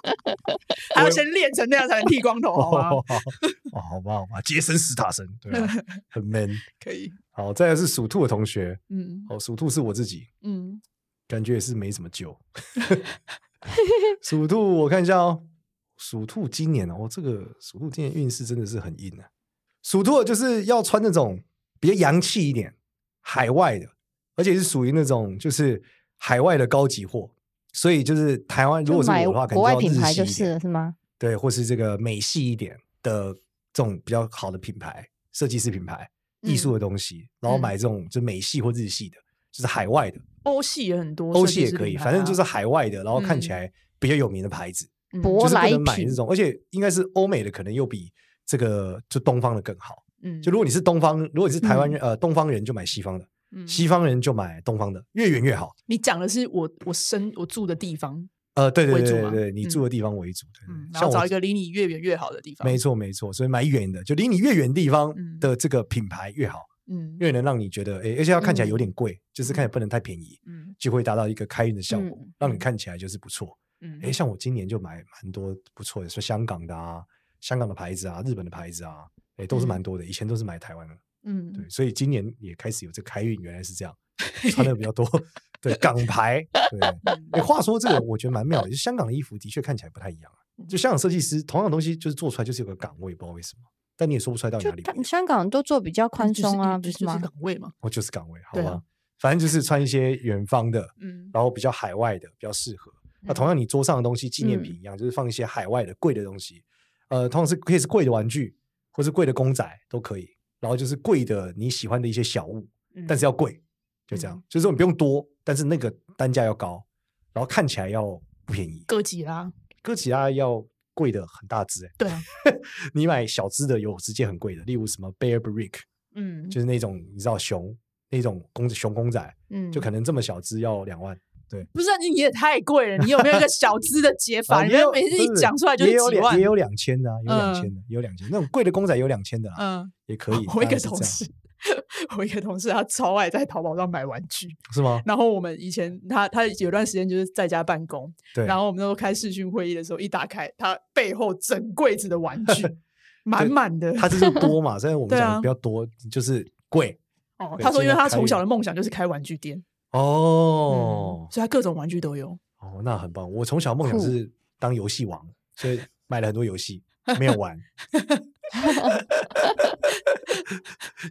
[SPEAKER 3] (laughs)
[SPEAKER 1] 还要先练成那样才能剃光头，好吗？(laughs)
[SPEAKER 3] 哦，好吧，好吧，杰森·斯塔森，对啊，很 man，(laughs)
[SPEAKER 1] 可以。
[SPEAKER 3] 好，再来是属兔的同学，
[SPEAKER 1] 嗯，
[SPEAKER 3] 哦，属兔是我自己，
[SPEAKER 1] 嗯，
[SPEAKER 3] 感觉也是没什么救。属兔，我看一下哦，属兔今年哦，这个属兔今年运势真的是很硬啊。属兔就是要穿那种比较洋气一点、海外的，而且是属于那种就是海外的高级货。所以就是台湾，如果是我的话，
[SPEAKER 4] 国外品牌就是是吗？
[SPEAKER 3] 对，或是这个美系一点的这种比较好的品牌，设计师品牌、艺术的东西，然后买这种就美系或日系的，就是海外的。
[SPEAKER 1] 欧系也很多，
[SPEAKER 3] 欧系也可以，反正就是海外的，然后看起来比较有名的牌子，
[SPEAKER 4] 舶来品。
[SPEAKER 3] 买这种，而且应该是欧美的，可能又比这个就东方的更好。
[SPEAKER 1] 嗯，
[SPEAKER 3] 就如果你是东方，如果你是台湾人，呃，东方人就买西方的。西方人就买东方的，越远越好。
[SPEAKER 1] 你讲的是我我生我住的地方，
[SPEAKER 3] 呃，对对对对，你住的地方为主，
[SPEAKER 1] 嗯，然后找一个离你越远越好的地方。
[SPEAKER 3] 没错没错，所以买远的，就离你越远地方的这个品牌越好，嗯，越能让你觉得，哎，而且要看起来有点贵，就是看起来不能太便宜，嗯，就会达到一个开运的效果，让你看起来就是不错。嗯，哎，像我今年就买蛮多不错的，说香港的啊，香港的牌子啊，日本的牌子啊，哎，都是蛮多的，以前都是买台湾的。
[SPEAKER 1] 嗯，
[SPEAKER 3] 对，所以今年也开始有这开运，原来是这样，(laughs) 穿的比较多。对，港牌。对，哎，话说这个我觉得蛮妙的，就香港的衣服的确看起来不太一样啊。就香港设计师同样的东西，就是做出来就是有个港位，不知道为什么，但你也说不出来到哪里。
[SPEAKER 4] 香港都做比较宽松啊，不是吗？
[SPEAKER 1] 岗位嘛，
[SPEAKER 3] 哦，就是岗位，好吧。反正就是穿一些远方的，嗯，然后比较海外的比较适合。那同样你桌上的东西纪念品一样，就是放一些海外的贵的东西，呃，同样是可以是贵的玩具，或是贵的公仔都可以。然后就是贵的你喜欢的一些小物，但是要贵，就这样。就是说你不用多，但是那个单价要高，然后看起来要不便宜。
[SPEAKER 1] 哥吉拉，
[SPEAKER 3] 哥吉拉要贵的很大只哎。
[SPEAKER 1] 对啊，(laughs)
[SPEAKER 3] 你买小只的有直接很贵的，例如什么 Bear Brick，嗯，就是那种你知道熊那种公熊公仔，嗯，就可能这么小只要两万。对，
[SPEAKER 1] 不是你也太贵了，你有没有一个小资的解法？(laughs) 你每次一讲出来就是几万，
[SPEAKER 3] 也有两千的，有两千的，有两千那种贵的公仔有两千的，嗯。也可以。(laughs) (laughs)
[SPEAKER 1] 我一个同事，我一个同事，他超爱在淘宝上买玩具，
[SPEAKER 3] 是吗？
[SPEAKER 1] 然后我们以前他他有段时间就是在家办公，
[SPEAKER 3] 对。
[SPEAKER 1] 然后我们那时候开视讯会议的时候，一打开他背后整柜子的玩具，满满的。
[SPEAKER 3] 他就是多嘛，所以我们讲的比较多，就是贵。
[SPEAKER 1] 哦，他说，因为他从小的梦想就是开玩具店，
[SPEAKER 3] 哦，
[SPEAKER 1] 所以他各种玩具都有。
[SPEAKER 3] 哦，那很棒。我从小梦想是当游戏王，所以买了很多游戏，没有玩。(laughs)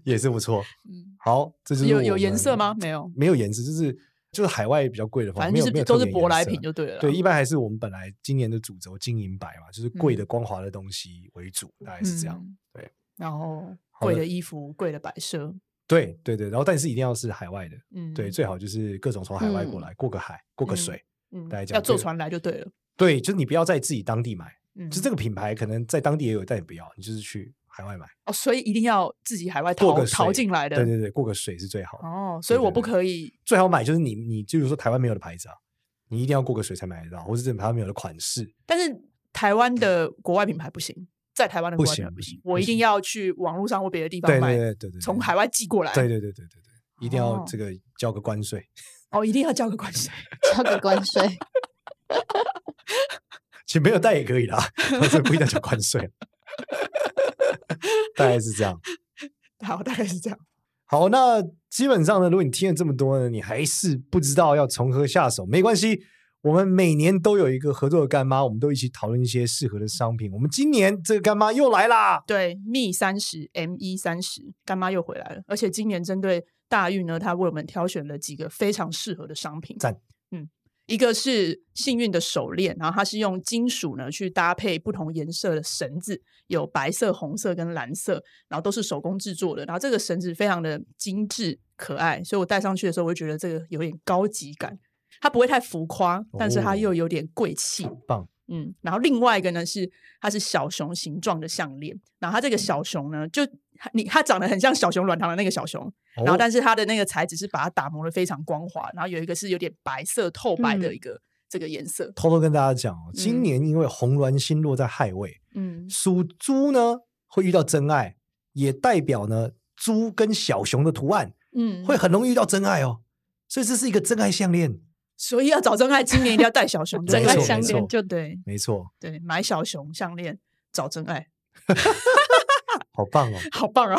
[SPEAKER 3] 也是不错，(laughs) 嗯，好，这就是
[SPEAKER 1] 有有颜色吗？没有，
[SPEAKER 3] 没有颜色，就是就是海外比较贵的方，反正就是
[SPEAKER 1] 都是舶来品就对了。
[SPEAKER 3] 对，一般还是我们本来今年的主轴金银白嘛，就是贵的光滑的东西为主，大概是这样。对，
[SPEAKER 1] 然后贵的衣服、贵的摆设，
[SPEAKER 3] 对对对，然后但是一定要是海外的，嗯，对，最好就是各种从海外过来，过个海，过个水，嗯，大家讲
[SPEAKER 1] 要坐船来就对了。
[SPEAKER 3] 对，就是你不要在自己当地买。就这个品牌可能在当地也有，但也不要，你就是去海外买
[SPEAKER 1] 哦。所以一定要自己海外淘淘进来的，
[SPEAKER 3] 对对对，过个水是最好的
[SPEAKER 1] 哦。所以我不可以
[SPEAKER 3] 最好买就是你你就是说台湾没有的牌子啊，你一定要过个水才买得到，或是这台湾没有的款式。
[SPEAKER 1] 但是台湾的国外品牌不行，在台湾的
[SPEAKER 3] 不行不行，
[SPEAKER 1] 我一定要去网络上或别的地方买，
[SPEAKER 3] 对对对对，
[SPEAKER 1] 从海外寄过来，
[SPEAKER 3] 对对对对对对，一定要这个交个关税 (laughs)
[SPEAKER 1] 哦，一定要交个关税，(laughs)
[SPEAKER 4] 交个关税。(laughs)
[SPEAKER 3] 其实没有带也可以啦，这不一定要交关税。大概是这样，
[SPEAKER 1] 好，大概是这样。
[SPEAKER 3] 好，那基本上呢，如果你听了这么多呢，你还是不知道要从何下手，没关系，我们每年都有一个合作的干妈，我们都一起讨论一些适合的商品。我们今年这个干妈又来啦，
[SPEAKER 1] 对，Me 三十，ME 三十干妈又回来了，而且今年针对大运呢，他为我们挑选了几个非常适合的商品。
[SPEAKER 3] 赞。
[SPEAKER 1] 嗯一个是幸运的手链，然后它是用金属呢去搭配不同颜色的绳子，有白色、红色跟蓝色，然后都是手工制作的。然后这个绳子非常的精致可爱，所以我戴上去的时候，我就觉得这个有点高级感。它不会太浮夸，但是它又有点贵气，
[SPEAKER 3] 哦、棒。
[SPEAKER 1] 嗯，然后另外一个呢是它是小熊形状的项链，然后它这个小熊呢就。你它长得很像小熊软糖的那个小熊，哦、然后但是它的那个材质是把它打磨的非常光滑，然后有一个是有点白色透白的一个这个颜色。偷
[SPEAKER 3] 偷跟大家讲哦，今年因为红鸾星落在亥位，嗯，属猪呢会遇到真爱，也代表呢猪跟小熊的图案，嗯，会很容易遇到真爱哦。所以这是一个真爱项链。
[SPEAKER 1] 所以要找真爱，今年一定要带小熊
[SPEAKER 2] 真爱
[SPEAKER 1] 项
[SPEAKER 2] 链，就
[SPEAKER 1] 对，
[SPEAKER 3] 没错，
[SPEAKER 1] 对，买小熊项链找真爱。(laughs)
[SPEAKER 3] 好棒哦，(laughs)
[SPEAKER 1] 好棒啊！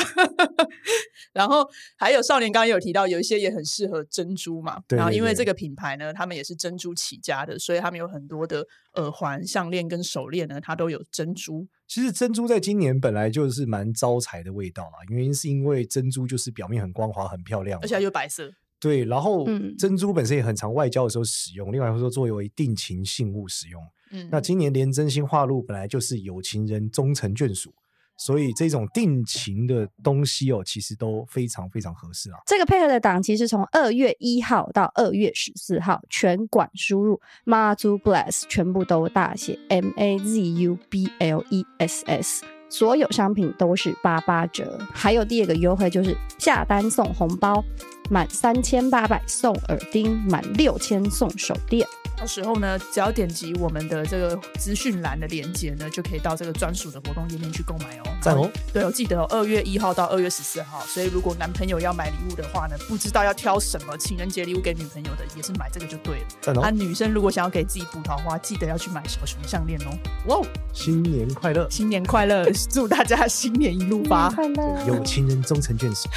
[SPEAKER 1] (laughs) 然后还有少年刚刚有提到，有一些也很适合珍珠嘛。
[SPEAKER 3] 对对对，
[SPEAKER 1] 然后因为这个品牌呢，他们也是珍珠起家的，所以他们有很多的耳环、项链跟手链呢，它都有珍珠。
[SPEAKER 3] 其实珍珠在今年本来就是蛮招财的味道啊，原因是因为珍珠就是表面很光滑、很漂亮，
[SPEAKER 1] 而且又白色。
[SPEAKER 3] 对，然后珍珠本身也很常外交的时候使用，嗯、另外说作为定情信物使用。嗯，那今年连真心话录本来就是有情人终成眷属。所以这种定情的东西哦，其实都非常非常合适啊。
[SPEAKER 4] 这个配合的档期是从二月一号到二月十四号，全馆输入 Mazubless，全部都大写 M A Z U B L E S S，所有商品都是八八折。还有第二个优惠就是下单送红包，满三千八百送耳钉，满六千送手电。
[SPEAKER 1] 到时候呢，只要点击我们的这个资讯栏的链接呢，就可以到这个专属的活动页面去购买哦。
[SPEAKER 3] 赞哦！
[SPEAKER 1] 对，我记得哦，二月一号到二月十四号，所以如果男朋友要买礼物的话呢，不知道要挑什么情人节礼物给女朋友的，也是买这个就对了。
[SPEAKER 3] 赞哦！
[SPEAKER 1] 啊，女生如果想要给自己补桃花，记得要去买小熊项链哦。哇，
[SPEAKER 3] 新年快乐！
[SPEAKER 1] 新年快乐！(laughs) 祝大家新年一路发，
[SPEAKER 4] 快乐！
[SPEAKER 3] 有情人终成眷属，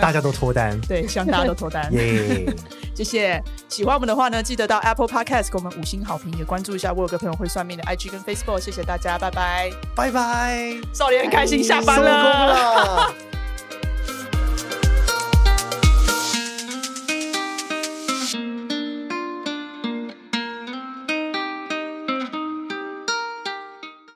[SPEAKER 3] 大家都脱单。
[SPEAKER 1] 对，希望大家都脱单。耶！(laughs) 谢谢。喜欢我们的话呢，记得到 Apple Podcast 给我们五星好评，也关注一下我有个朋友会算命的 IG 跟 Facebook。谢谢大家，拜拜，
[SPEAKER 3] 拜拜，
[SPEAKER 1] 少年很开心下班了。(laughs)